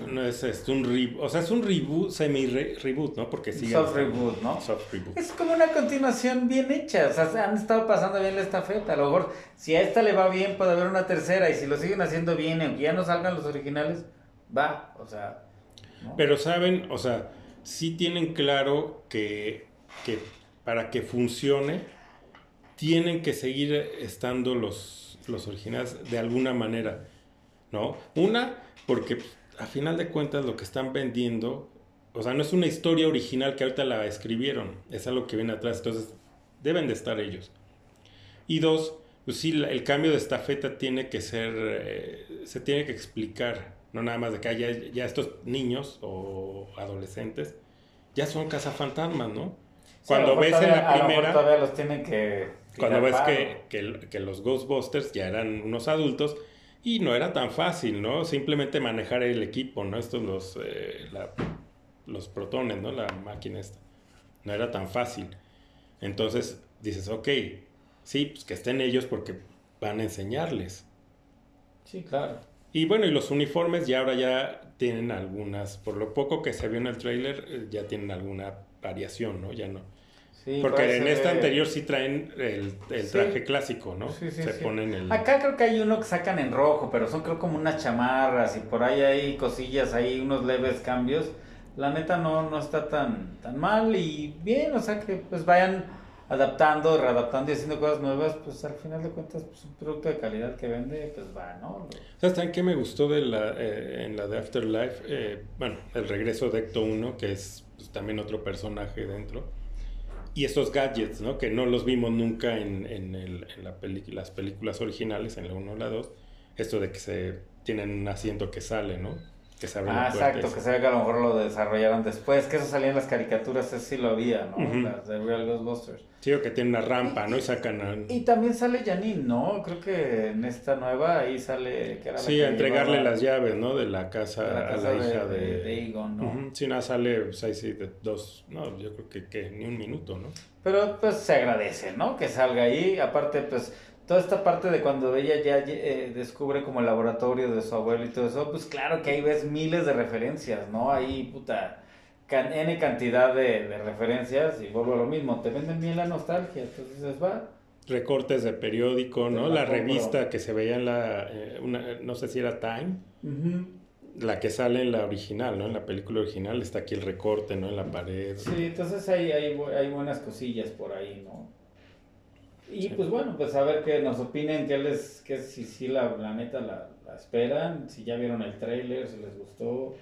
A: no es este, un reboot, o sea, es un reboot, semi-reboot, ¿no? Porque sigue...
B: Soft reboot, ¿no?
A: Soft reboot.
B: Es como una continuación bien hecha, o sea, se han estado pasando bien la estafeta. A lo mejor, si a esta le va bien, puede haber una tercera, y si lo siguen haciendo bien, aunque ya no salgan los originales, va, o sea. ¿no?
A: Pero saben, o sea, sí tienen claro que, que para que funcione, tienen que seguir estando los, los originales de alguna manera, ¿no? Una, porque a final de cuentas lo que están vendiendo, o sea, no es una historia original que ahorita la escribieron, es algo que viene atrás, entonces deben de estar ellos. Y dos, pues sí, el cambio de estafeta tiene que ser, eh, se tiene que explicar, no nada más de que haya ya estos niños o adolescentes, ya son cazafantasmas, ¿no? Cuando ves en la primera,
B: todavía los tienen que.
A: cuando ves que, que, que los Ghostbusters ya eran unos adultos y no era tan fácil, ¿no? Simplemente manejar el equipo, ¿no? Estos los, eh, la- los protones, ¿no? La máquina esta. No era tan fácil. Entonces dices, ok, sí, pues que estén ellos porque van a enseñarles.
B: Sí, claro.
A: Y bueno, y los uniformes ya ahora ya tienen algunas, por lo poco que se vio en el tráiler, eh, ya tienen alguna variación, ¿no? Ya no.
B: Sí,
A: Porque en esta anterior sí traen el, el
B: Sí.
A: traje clásico, ¿no?
B: Sí, sí,
A: se
B: sí.
A: ponen el...
B: Acá creo que hay uno que sacan en rojo, pero son creo como unas chamarras y por ahí hay cosillas, hay unos leves cambios. La neta no, no está tan, tan mal y bien, o sea que pues vayan adaptando, readaptando y haciendo cosas nuevas, pues al final de cuentas pues un producto de calidad que vende, pues va, ¿no?
A: ¿Sabes también qué me gustó de la, eh, en la de Afterlife? Eh, bueno, el regreso de Ecto 1, que es pues, también otro personaje dentro. Y estos gadgets, ¿no? Que no los vimos nunca en, en, el- en la las películas originales, en la 1 o la 2. Esto de que se tienen un asiento que sale, ¿no? Que se
B: Ah,
A: la
B: exacto,
A: y-
B: que se ve que a lo mejor lo desarrollaron después, que eso salía en las caricaturas, eso sí lo había, ¿no?
A: Ujú.
B: Las de Real Ghostbusters.
A: Sí, o que tiene una rampa, ¿no? Y sacan a...
B: Y también sale Janine, ¿no? Creo que en esta nueva ahí sale que era la
A: Sí,
B: que
A: a entregarle
B: llevaba
A: las llaves, ¿no? De la casa
B: a la
A: a
B: casa
A: la hija
B: de,
A: de...
B: de, de Egon, ¿no?
A: Ujú, Sí, nada, sale, pues ahí sí, de dos... No, yo creo que, que ni un minuto, ¿no?
B: Pero pues se agradece, ¿no? Que salga ahí. Aparte, pues toda esta parte de cuando ella ya eh, descubre como el laboratorio de su abuelo y todo eso, pues claro que ahí ves miles de referencias, ¿no? Ahí, puta, N cantidad de, de referencias y vuelvo a lo mismo, te venden bien la nostalgia, entonces va
A: recortes de periódico, ¿no? La, revista que se veía en la, eh, una, no sé si era Time, la que sale en la original, ¿no? En la película original está aquí el recorte, ¿no? En la pared.
B: Sí, entonces hay, hay, hay buenas cosillas por ahí, ¿no? Y pues bueno, pues a ver qué nos opinen, qué les, qué si, si la, la neta la, la, esperan, si ya vieron el trailer, si les gustó,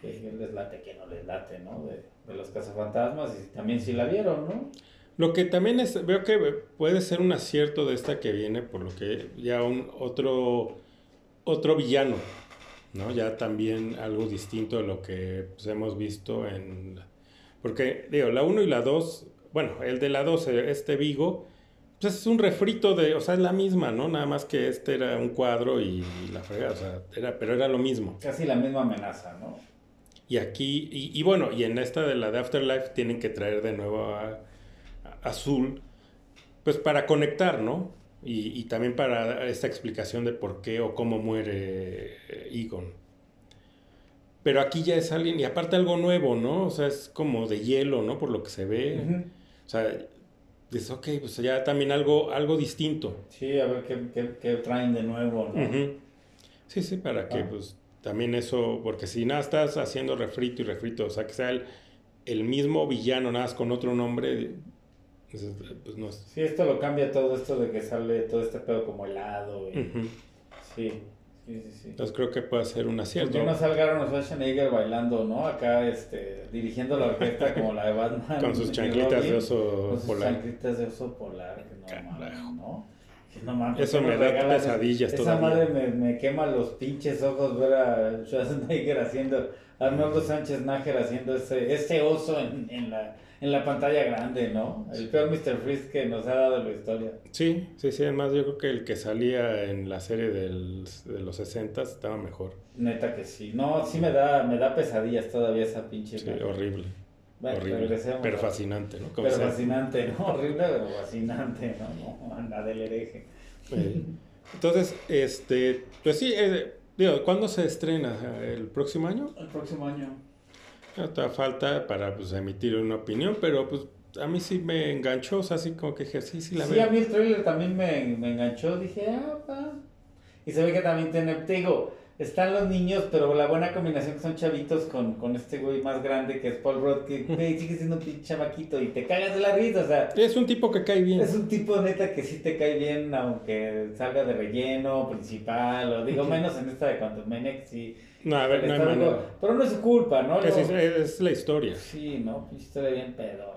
B: qué les late, que no les late, ¿no? De, de los cazafantasmas y también si la vieron, ¿no?
A: Lo que también es, veo que puede ser un acierto de esta que viene, por lo que ya un otro, otro villano, ¿no? Ya también algo distinto de lo que pues, hemos visto en... Porque, digo, la 1 y la 2, bueno, el de la 2, este Vigo, pues es un refrito de, o sea, es la misma, ¿no? Nada más que este era un cuadro y, la frega, o sea, era, pero era lo mismo.
B: Casi la misma amenaza, ¿no?
A: Y aquí, y, y bueno, y en esta de la de Afterlife tienen que traer de nuevo a azul, pues para conectar, ¿no? Y, también para esta explicación de por qué o cómo muere eh, Egon. Pero aquí ya es alguien, y aparte algo nuevo, ¿no? O sea, es como de hielo, ¿no? Por lo que se ve. O sea, dices, ok, pues ya también algo, algo distinto.
B: Sí, a ver qué, traen de nuevo, ¿no?
A: Sí, sí, para que, ah. pues, también eso, porque si nada estás haciendo refrito y refrito, o sea, que sea el, el mismo villano, nada más con otro nombre, pues, no
B: Sí, esto lo cambia todo esto de que sale todo este pedo como helado. Y... Sí, sí, sí, sí.
A: Entonces creo que puede ser un acierto.
B: ¿Por qué no salgaron los Schwarzenegger bailando, no? Acá, este, dirigiendo la orquesta como la de Batman.
A: Con sus chanquitas de oso
B: con sus polar. chanquitas de oso polar. No, ¿no?
A: No, Eso me da pesadillas
B: Esa madre me, me, quema los pinches ojos ver a Schwarzenegger haciendo, Arnoldo Sánchez Nájer haciendo ese, ese oso en, en la en la pantalla grande, ¿no? El peor Mr. Freeze que nos ha dado la historia.
A: Sí, sí, sí. Además, yo creo que el que salía en la serie del, de los 60 estaba mejor.
B: Neta que sí. No, sí me da, me da pesadillas todavía esa pinche.
A: Sí, horrible. horrible. Pero fascinante, ¿no?
B: pero fascinante, ¿no? Horrible, pero fascinante, ¿no? no anda del hereje.
A: Entonces, este, pues sí, eh, digo, ¿cuándo se estrena? ¿El próximo año?
B: El próximo año.
A: Otra falta para pues, emitir una opinión, pero pues a mí sí me enganchó, o sea, así como que dije, sí, sí la
B: veo. Sí, a mí el trailer también me, me enganchó, dije, ah, va. Y se ve que también tiene, te digo, están los niños, pero la buena combinación que son chavitos con, con este güey más grande que es Paul Rudd, que sigue siendo un pinche chamaquito y te cagas de la risa, o sea.
A: Es un tipo que cae bien.
B: Es un tipo neta que sí te cae bien, aunque salga de relleno, principal, o digo menos en esta de Quantum Maniac, sí
A: no, a ver, no hay manera.
B: Pero no es su culpa, ¿no?
A: Es, es, la historia.
B: Sí, ¿no? Historia bien pedorra.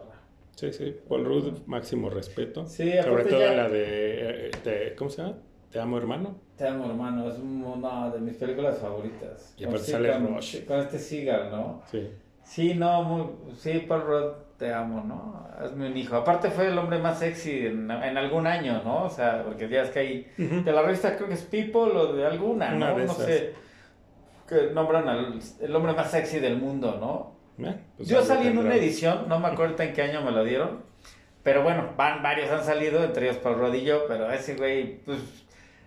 A: Sí, sí. Paul Rudd, máximo respeto. Sí, Sobre todo la de, de, ¿Cómo se llama? Te amo, hermano.
B: Te amo, hermano. Es una de mis películas favoritas.
A: Y aparte sale
B: con,
A: Rush.
B: Con este Seagal, ¿no?
A: Sí.
B: Sí, no, muy, sí, Paul Rudd, te amo, ¿no? Hazme un hijo. Aparte fue el hombre más sexy en, en algún año, ¿no? O sea, porque ya es que hay... De la revista creo que es People o de alguna, ¿no? no sé que nombran al el hombre más sexy del mundo, ¿no? Eh, pues Yo salí en una edición, no me acuerdo en qué año me lo dieron, pero bueno, van varios han salido, entre ellos Paul Rodillo, pero ese güey, pues,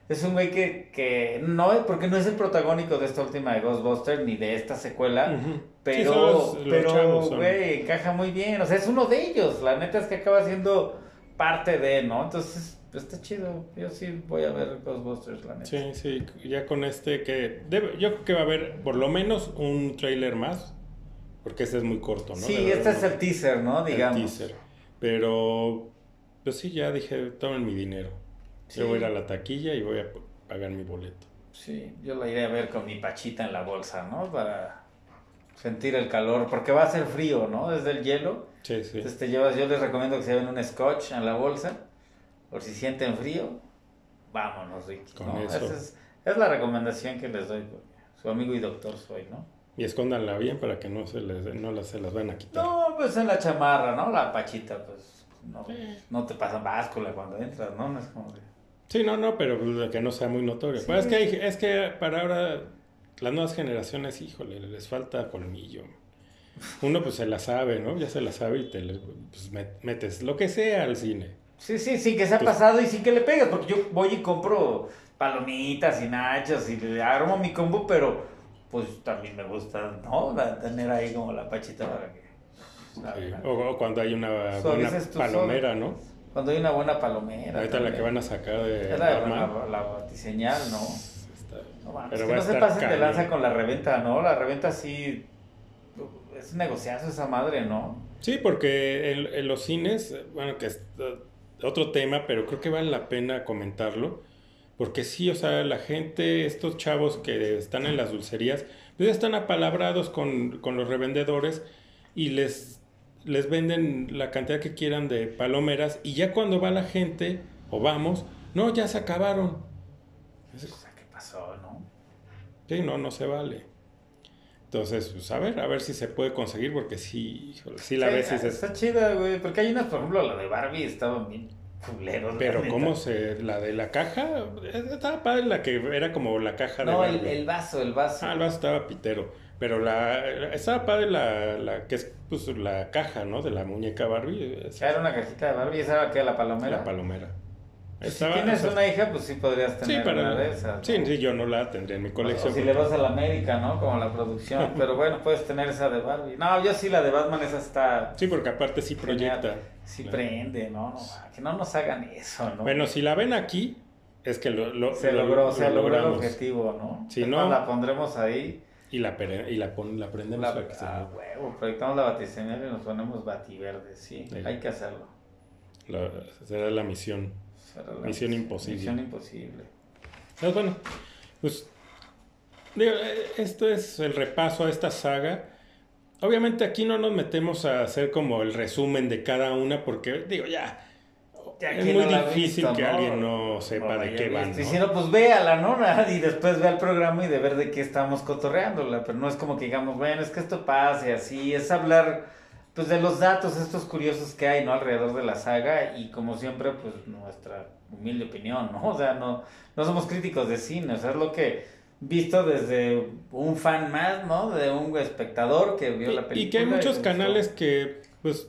B: es un güey que, que no, porque no es el protagónico de esta última de Ghostbusters ni de esta secuela, pero, pero, güey, encaja muy bien, o sea, es uno de ellos, la neta es que acaba siendo parte de, ¿no? Entonces, está chido. Yo sí voy a ver Ghostbusters, la neta.
A: Sí, sí, ya con este que... Debe, yo creo que va a haber por lo menos un trailer más, porque este es muy corto, ¿no?
B: Sí, este es el teaser, ¿no? Digamos. El teaser.
A: Pero, pues sí, ya dije, tomen mi dinero. Yo voy a ir a la taquilla y voy a pagar mi boleto.
B: Sí, yo la iré a ver con mi pachita en la bolsa, ¿no? Para sentir el calor, porque va a ser frío, ¿no? Desde el hielo.
A: Sí, sí.
B: Entonces te llevas, yo les recomiendo que se lleven un scotch en la bolsa por si sienten frío, vámonos, Ricky. es, la recomendación que les doy, su amigo y doctor soy, ¿no?
A: Y escóndanla bien para que no se les no se las vayan a quitar.
B: No, pues en la chamarra, ¿no? La pachita, pues no, no te pasan báscula cuando entras, ¿no? No es como
A: Sí, no, no, pero pues, que no sea muy notorio. Pues es que, es que para ahora las nuevas generaciones, híjole, les falta colmillo. Uno pues se la sabe, ¿no? Ya se la sabe y te pues, metes lo que sea al cine.
B: Sí, sí, sí, que se ha
A: Pues-
B: pasado y sí que le pegas, porque yo voy y compro palomitas y nachos y le armo mi combo, pero pues también me gusta, ¿no? La- tener ahí como la pachita para que...
A: Sí, O, o cuando hay una buena palomera, ¿no?
B: Cuando hay una buena palomera.
A: Ahorita la que van a sacar de
B: Es la, la, la batiseñal, ¿no?
A: Está-
B: No, mames,
A: Pero
B: que no se pasen de lanza con la reventa, ¿no? La reventa sí... Es un negociazo esa madre, ¿no?
A: Sí, porque en, en los cines, bueno, que otro tema, pero creo que vale la pena comentarlo. Porque sí, o sea, la gente, estos chavos que están en las dulcerías, pues ya están apalabrados con, con los revendedores y les, les venden la cantidad que quieran de palomeras y ya cuando va la gente, o vamos, no, ya se acabaron.
B: O sea, ¿qué pasó, no?
A: Sí, no, no se vale. Entonces, pues a ver, a ver si se puede conseguir, porque sí, sí la
B: Sí,
A: ves y dices,
B: Está chida, güey. Porque hay unas, por ejemplo, la de Barbie estaban bien culeros.
A: Pero cómo se, la de la caja, eh, estaba padre la que era como la caja de
B: No, el, el vaso, el vaso.
A: Ah, el vaso estaba pitero. Pero la, estaba padre la, la que es pues la caja, ¿no? De la muñeca Barbie.
B: O
A: esa
B: era una cajita de Barbie. ¿Esa era que la palomera?
A: la palomera. Estaba-
B: si tienes
A: o sea,
B: una hija, pues sí podrías
A: sí,
B: tener
A: para,
B: una de esas. ¿no?
A: sí, sí, yo no la tendría en mi
B: O
A: colección.
B: si le vas a la América, ¿no? Como la producción. Pero bueno, puedes tener esa de Barbie. No, yo sí, la de Batman, esa está.
A: Sí, porque aparte sí
B: genial.
A: proyecta.
B: Sí
A: Claro.
B: prende, ¿no? no que no nos hagan eso, ¿no?
A: Bueno, si la ven aquí, es que lo, lo-
B: se
A: lo-
B: logró,
A: lo
B: se logró el objetivo, ¿no?
A: Si no-
B: la pondremos ahí.
A: Y la, y la, pon- la prendemos
B: La,
A: para que
B: ah, huevo, proyectamos la batiseñal y nos ponemos bativerdes, sí, hay que hacerlo.
A: la- será la misión. Misión imposible.
B: Misión imposible.
A: Pues bueno, pues digo, eh, esto es el repaso a esta saga. Obviamente aquí no nos metemos a hacer como el resumen de cada una porque digo ya
B: Ya
A: es muy
B: no
A: difícil
B: visto,
A: que
B: ¿no?
A: alguien no sepa
B: No
A: de qué van.
B: si no, pues véala, ¿no? Y después ve el programa y de ver de qué estamos cotorreándola. Pero no es como que digamos, bueno, es que esto pase así. Es hablar, pues, de los datos estos curiosos que hay, ¿no? Alrededor de la saga. Y como siempre, pues, nuestra humilde opinión, ¿no? O sea, no, no somos críticos de cine. O sea, es lo que visto desde un fan más, ¿no? De un espectador que vio la película.
A: y que hay muchos
B: le
A: canales que pues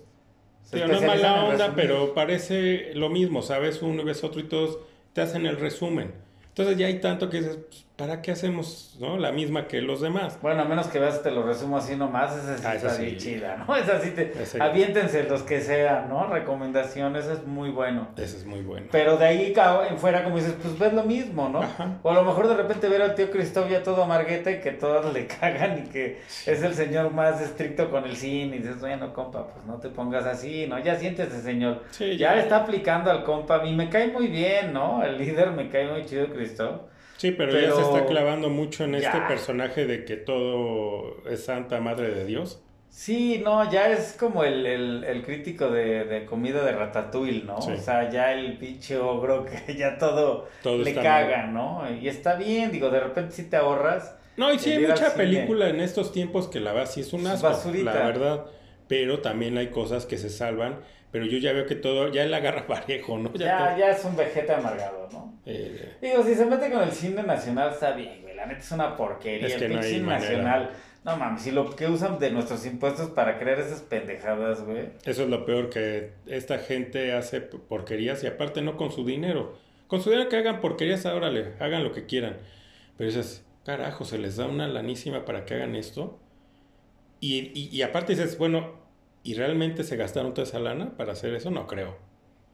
B: Se
A: no es mala onda, pero parece lo mismo, ¿sabes? Uno ves otro y todos te hacen el resumen. Entonces ya hay tanto que dices, pues, ¿para qué hacemos no? la misma que los demás?
B: Bueno, a menos que veas, te lo resumo así nomás, esa sí
A: Ah,
B: está
A: sí.
B: chida, ¿no? Esa sí te...
A: Ese-
B: Aviéntense los que sean, ¿no? Recomendaciones, es muy bueno.
A: Ese es muy bueno.
B: Pero de ahí en fuera, como dices, pues ves lo mismo, ¿no?
A: Ajá.
B: O a lo mejor de repente ver al tío Cristóbal ya todo amarguete, que todos le cagan y que es el señor más estricto con el cine. Y dices, bueno, compa, pues no te pongas así, ¿no? Ya siéntese, señor.
A: Sí,
B: Ya está aplicando al compa. A mí me cae muy bien, ¿no? El líder me cae muy chido, Cristóbal.
A: Sí, pero, ya se está clavando mucho en este personaje de que todo es Santa Madre de Dios.
B: Sí, no, ya es como el, el, el crítico de, de comida de Ratatouille, ¿no?
A: Sí.
B: O sea, ya el pinche ogro que ya todo,
A: Todo
B: le caga, ¿no? Y está bien, digo, de repente si te ahorras.
A: No, y sí hay mucha película en estos tiempos que la verdad sí es un asco,
B: basurita.
A: la verdad. Pero también hay cosas que se salvan. Pero yo ya veo que todo, ya él agarra parejo, ¿no?
B: Ya, ya es un vejete amargado, ¿no?
A: eh,
B: Digo, si se mete con el cine nacional está bien, güey. La neta es una porquería.
A: Es
B: el
A: no
B: cine
A: manera.
B: nacional. No mames, si lo que usan de nuestros impuestos para crear esas pendejadas, güey.
A: eso es lo peor, que esta gente hace porquerías y aparte no con su dinero. Con su dinero que hagan porquerías, órale, hagan lo que quieran. Pero dices, carajo, se les da una lanísima para que hagan esto. Y, y, y aparte dices, bueno, ¿y realmente se gastaron toda esa lana para hacer eso? No creo.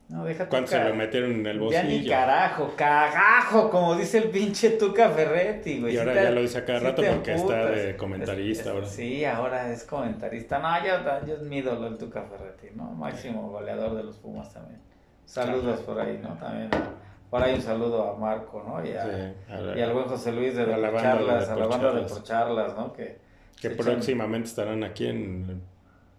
B: No, déjate.
A: ¿Cuánto se lo metieron en el
B: Ya ni
A: bolsillo?
B: carajo, cagajo, como dice el pinche Tuca Ferretti, güey.
A: Y ahora
B: te-
A: ya lo dice a cada rato porque está de comentarista
B: Es- es-
A: ahora.
B: Sí, ahora es comentarista. No, yo, yo es mi ídolo el Tuca Ferretti, ¿no? Máximo goleador de los Pumas también. Saludos por ahí, ¿no? También. Por ahí un saludo a Marco, ¿no? Y, a-
A: Sí, a la-
B: y al buen José Luis de
A: la de
B: Deporcharlas, a la banda de
A: Deporcharlas.
B: Deporcharlas, ¿no? Que,
A: que
B: echan-
A: próximamente estarán aquí en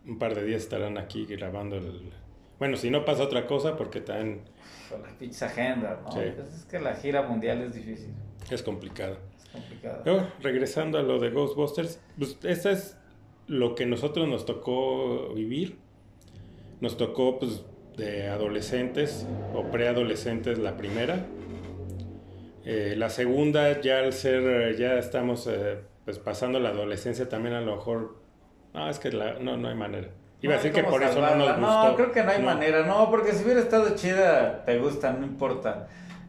A: un par de días estarán aquí grabando el bueno si no pasa otra cosa porque también
B: Con las pinches agendas, ¿no?
A: Sí.
B: Pues es que la gira mundial es difícil,
A: es complicado
B: es complicado.
A: Bueno, regresando a lo de Ghostbusters pues esta es lo que nosotros nos tocó vivir nos tocó pues de adolescentes o preadolescentes la primera Eh, la segunda ya al ser eh, ya estamos eh, pues pasando la adolescencia también a lo mejor no es que la- no no hay manera Iba a decir que por eso no nos gustó.
B: No, creo que no hay manera. No, porque si hubiera estado chida, te gusta, no importa.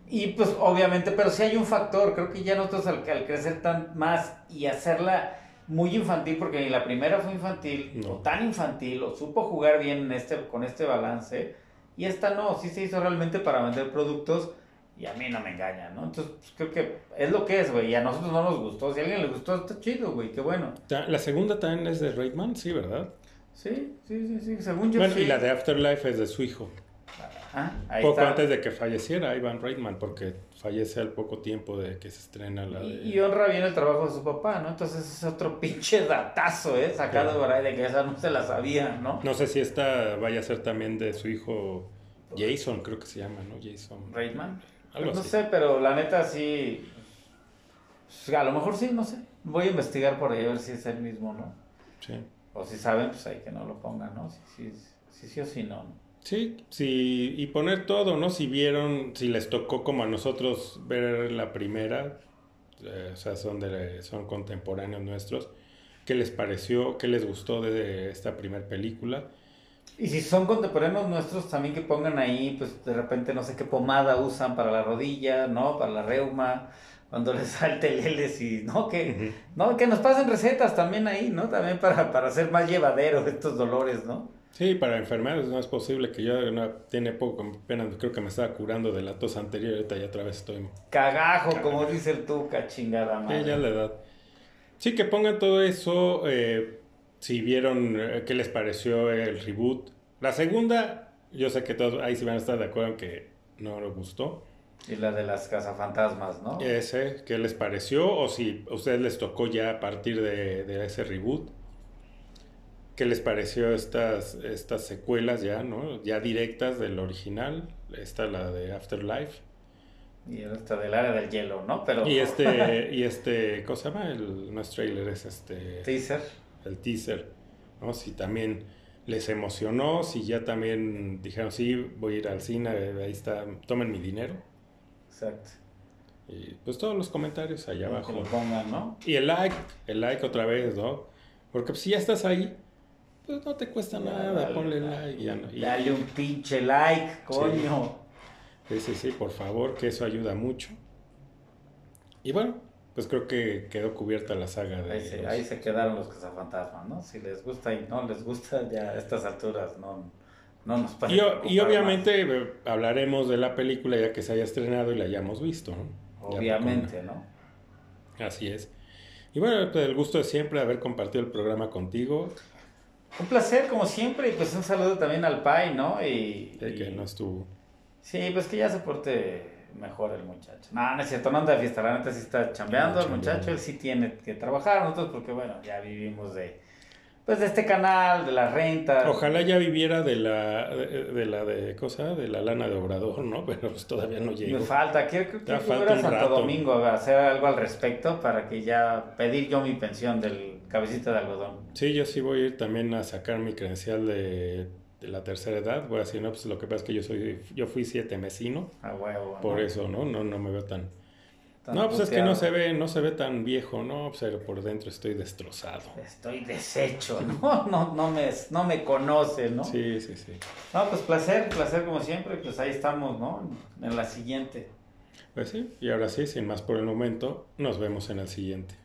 B: Y pues obviamente, pero sí hay un factor. Creo que ya nosotros al, al crecer tan más y hacerla muy infantil, porque ni la primera fue infantil, o tan infantil, o supo jugar bien en este, con este balance. Y esta no, sí se hizo realmente para vender productos y a mí no me engaña, ¿no? Entonces, pues, creo que es lo que es, güey, y a nosotros no nos gustó. Si a alguien le gustó, está chido, güey, qué bueno.
A: La segunda también es de Reitman, sí, ¿verdad?
B: Sí, sí, sí, sí, según yo
A: Bueno, y la de Afterlife es de su hijo. Ah, ahí Poco antes de que falleciera Ivan Reitman, porque fallece al poco tiempo de que se estrena la
B: de... Y, honra bien el trabajo de su papá, ¿no? Entonces es otro pinche datazo, ¿eh? Sacado por ahí de que esa no se la sabía, ¿no?
A: No sé si esta vaya a ser también de su hijo Jason, creo que se llama, ¿no? Jason.
B: Reitman. Pues no sé, pero la neta sí. Pues, a lo mejor sí, no sé. Voy a investigar por ahí a ver si es el mismo, ¿no? Sí. O si saben, pues ahí que no lo pongan, ¿no? Si sí si, o si no.
A: Sí, sí, y poner todo, ¿no? Si vieron, si les tocó como a nosotros ver la primera, eh, o sea, son, de, son contemporáneos nuestros, ¿qué les pareció? ¿Qué les gustó de esta primera película?
B: Y si son contemporáneos nuestros, también que pongan ahí, pues de repente no sé qué pomada usan para la rodilla, ¿no? Para la reuma, cuando les salte el y, ¿no? Que, ¿no? que nos pasen recetas también ahí, ¿no? También para, para hacer más llevadero estos dolores, ¿no?
A: Sí, para enfermedades no es posible que yo no, tiene poco, apenas creo que me estaba curando de la tos anterior, ahorita ya otra vez estoy...
B: Cagajo, como dice el tuca, chingada madre.
A: Sí, ya la edad. Sí, que pongan todo eso, eh, si vieron eh, qué les pareció el reboot. La segunda, yo sé que todos ahí sí van a estar de acuerdo en que no les gustó.
B: Y la de las cazafantasmas, ¿no?
A: Ese, ¿qué les pareció? O si a ustedes les tocó ya a partir de, ese reboot. ¿Qué les pareció estas, estas secuelas ya, ¿no? Ya directas del original. Esta, la de Afterlife.
B: Y esta del área del hielo, ¿no? Pero...
A: Y este, y este, ¿cómo se llama? El, no es trailer, es este...
B: Teaser
A: el teaser, ¿no? Si también les emocionó, si ya también dijeron, sí, voy a ir al cine, ahí está, tomen mi dinero.
B: Exacto.
A: Y pues todos los comentarios allá abajo.
B: lo pongan, ¿no?
A: Y el like, el like otra vez, ¿no? Porque si ya estás ahí, pues no te cuesta nada, ponle like. Ya no,
B: Dale un pinche like, coño.
A: Sí, sí, sí, por favor, que eso ayuda mucho. Y bueno, pues creo que quedó cubierta la saga
B: de... Ahí se, quedaron los cazafantasmas, ¿no? Si les gusta y no les gusta, ya a estas alturas no, no nos
A: parece. Y, obviamente hablaremos de la película ya que se haya estrenado y la hayamos visto, ¿no?
B: Obviamente, ¿no?
A: Así es. Y bueno, pues el gusto de siempre haber compartido el programa contigo.
B: Un placer, como siempre, y pues un saludo también al Pai, ¿no? Y,
A: que no estuvo.
B: Sí, pues que ya se porte mejor el muchacho. No, no es cierto, no anda de fiesta, la neta sí está chambeando el muchacho, él sí tiene que trabajar, nosotros porque bueno, ya vivimos de pues de este canal, de la renta.
A: Ojalá ya viviera de la de, la de cosa, de la lana de Obrador, ¿no? Pero pues todavía no llega.
B: Me falta, quiero que fuera Santo Domingo a hacer algo al respecto para que ya pedir yo mi pensión del cabecita de algodón.
A: Sí, yo sí voy a ir también a sacar mi credencial de de la tercera edad, voy a decir, no, pues lo que pasa es que yo soy, yo fui siete mesino.
B: Ah, huevo.
A: Por eso, ¿no? No, no me veo tan... no, pues es que no se ve, no se ve tan viejo, ¿no? Pero por dentro estoy destrozado.
B: Estoy deshecho, ¿no? No, no me, no me conoce, ¿no?
A: Sí, sí, sí.
B: No, pues placer, placer como siempre, pues ahí estamos, ¿no? En la siguiente.
A: Pues sí, y ahora sí, sin más por el momento, nos vemos en el siguiente.